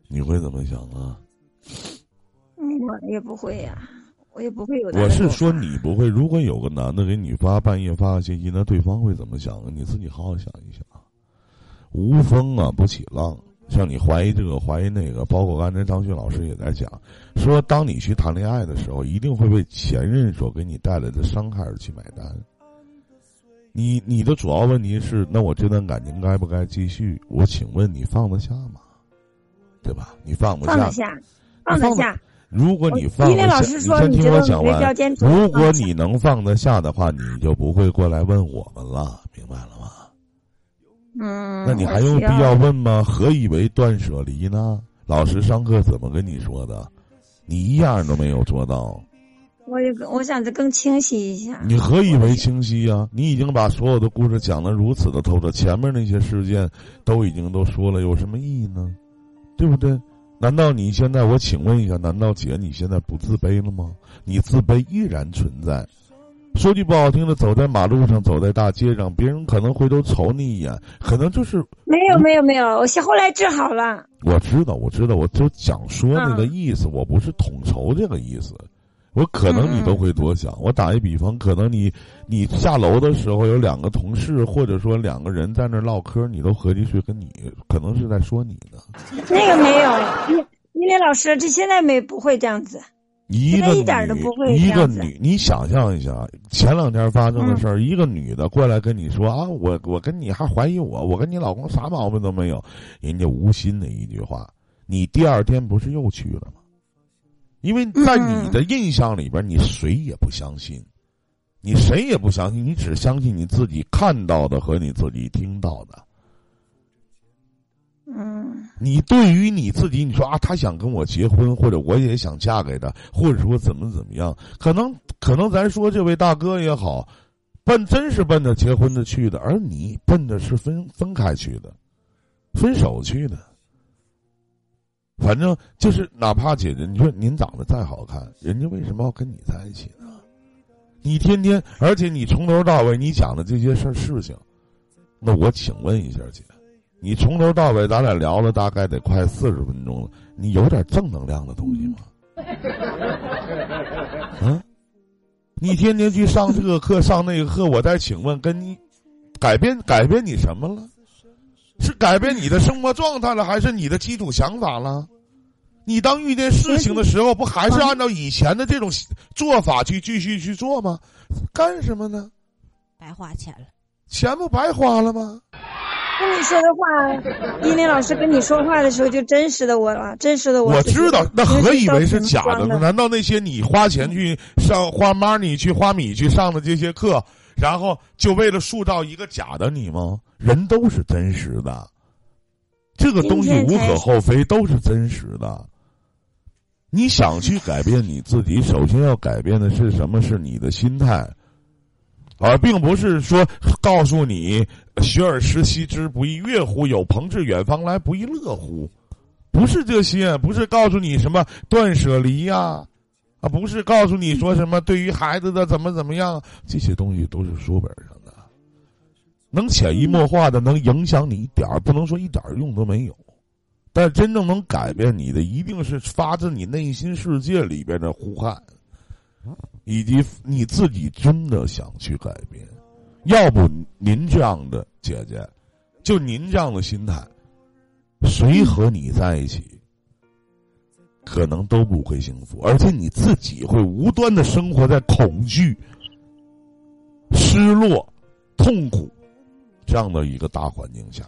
Speaker 3: 你会怎么想啊？
Speaker 6: 我也不会呀、我也不会有。
Speaker 3: 我是说你不会，如果有个男的给你发半夜发个信息，那对方会怎么想啊？你自己好好想一想。无风啊不起浪，像你怀疑这个怀疑那个，包括刚才张旭老师也在讲，说当你去谈恋爱的时候，一定会为前任所给你带来的伤害而去买单。你你的主要问题是，那我这段感情该不该继续？我请问你放得下吗？对吧？你放不下
Speaker 6: 放得，下，放得下。
Speaker 3: 如果你放得下，
Speaker 6: 老师说，
Speaker 3: 你先听我讲完。如果你能放得下的话，你就不会过来问我们了，明白了吗？
Speaker 6: 嗯，
Speaker 3: 那你还
Speaker 6: 我需
Speaker 3: 用必要问吗？何以为断舍离呢？老师上课怎么跟你说的？你一样都没有做到，
Speaker 6: 我也我想着更清晰一下。
Speaker 3: 你何以为清晰呀、你已经把所有的故事讲得如此的透彻，前面那些事件都已经都说了，有什么意义呢？对不对？难道你现在？我请问一下，难道姐你现在不自卑了吗？你自卑依然存在。说句不好听的，走在马路上，走在大街上，别人可能回头瞅你一眼，可能就是
Speaker 6: 没有没有没有，我后来治好了。
Speaker 3: 我知道，我知道，我就想说那个意思，我不是统筹这个意思。我可能你都会多想。我打一比方，可能你你下楼的时候有两个同事，或者说两个人在那儿唠嗑，你都合计去跟你，可能是在说你呢。
Speaker 6: 那个没有，依依林老师，这现在没不会这样子。
Speaker 3: 一个女，
Speaker 6: 一点都不会
Speaker 3: 一个女，你想象一下，前两天发生的事儿，一个女的过来跟你说啊，我我跟你还怀疑我，我跟你老公啥毛病都没有，人家无心的一句话，你第二天不是又去了吗？因为在你的印象里边，你谁也不相信，你谁也不相信，你只相信你自己看到的和你自己听到的。
Speaker 6: 嗯
Speaker 3: 你对于你自己，你说啊，他想跟我结婚，或者我也想嫁给他，或者说怎么怎么样，可能可能咱说这位大哥也好，奔真是奔着结婚的去的，而你奔着是分分开去的，分手去的。反正就是，哪怕姐姐，你说您长得再好看，人家为什么要跟你在一起呢？你天天，而且你从头到尾你讲的这些事儿事情，那我请问一下姐，你从头到尾咱俩聊了大概得快四十分钟了，你有点正能量的东西吗？啊，你天天去上这个课上那个课，我再请问，跟你改变改变你什么了？是改变你的生活状态了，还是你的基础想法了？你当遇见事情的时候，不还是按照以前的这种做法去继续去做吗？干什么呢？
Speaker 2: 白花钱了。
Speaker 3: 钱不白花了吗？
Speaker 6: 跟你说的话，伊林老师跟你说话的时候就真实的我了，真实的我。
Speaker 3: 我知道，那何以为是假的呢？
Speaker 6: 呢？
Speaker 3: 难道那些你花钱去上花 money 去花米去上的这些课，然后就为了塑造一个假的你吗？人都是真实的，这个东西无可厚非，都是真实的。你想去改变你自己，首先要改变的是什么？是你的心态，而并不是说告诉你“学而时习之，不亦乐乎？有朋自远方来，不亦乐乎？”不是这些，不是告诉你什么断舍离呀、啊，不是告诉你说什么对于孩子的怎么怎么样，这些东西都是书本上的，能潜移默化的能影响你一点，不能说一点用都没有。但真正能改变你的，一定是发自你内心世界里边的呼喊，以及你自己真的想去改变。要不您这样的姐姐，就您这样的心态，谁和你在一起，可能都不会幸福，而且你自己会无端的生活在恐惧、失落、痛苦这样的一个大环境下。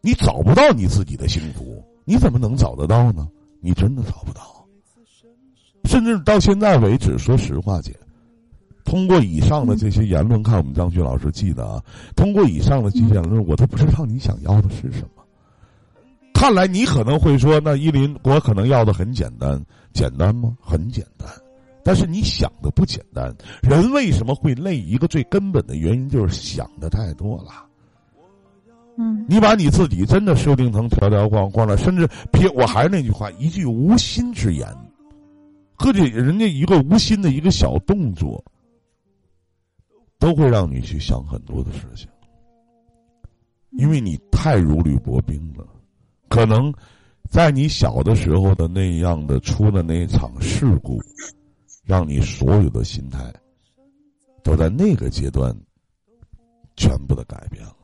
Speaker 3: 你找不到你自己的幸福，你怎么能找得到呢？你真的找不到。甚至到现在为止，说实话，姐，通过以上的这些言论，看我们张旭老师记得啊，通过以上的这些言论，我都不知道你想要的是什么。看来你可能会说，那依林，我可能要的很简单，简单吗？很简单。但是你想的不简单。人为什么会累？一个最根本的原因就是想的太多了。
Speaker 6: 嗯
Speaker 3: 你把你自己真的设定成条条框框了，甚至别，我还是那句话，一句无心之言，或者人家一个无心的一个小动作，都会让你去想很多的事情，因为你太如履薄冰了。可能在你小的时候的那样的出的那一场事故，让你所有的心态都在那个阶段全部的改变了。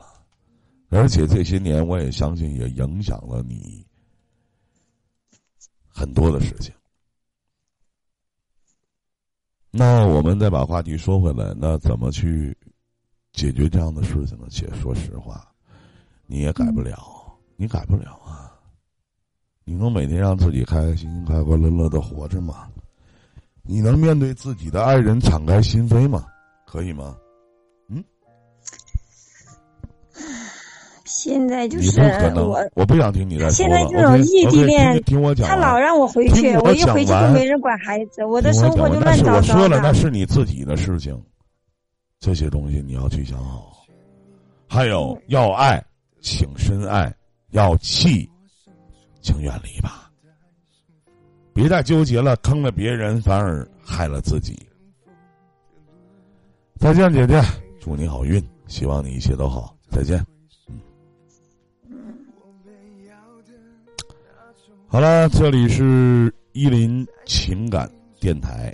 Speaker 3: 而且这些年，我也相信也影响了你很多的事情。那我们再把话题说回来，那怎么去解决这样的事情呢？且说实话，你也改不了，你改不了啊！你能每天让自己开开心心、快快乐乐的活着吗？你能面对自己的爱人敞开心扉吗？可以吗？
Speaker 6: 现在就
Speaker 3: 你
Speaker 6: 是
Speaker 3: 不可能
Speaker 6: 我，，
Speaker 3: 我不想听你在说
Speaker 6: 现。在这种异地恋
Speaker 3: 听听我讲。
Speaker 6: 他老让我回去，
Speaker 3: 我
Speaker 6: 我一回去就没人管孩子，我的
Speaker 3: 听
Speaker 6: 生活就乱糟糟
Speaker 3: 我说了，那。是你自己的事情，这些东西你要去想好。还有
Speaker 6: 嗯
Speaker 3: 要爱，请深爱；要气，请远离吧。别再纠结了，坑了别人，反而害了自己。再见，姐姐，祝你好运，希望你一切都好。再见。好了，这里是伊林情感电台，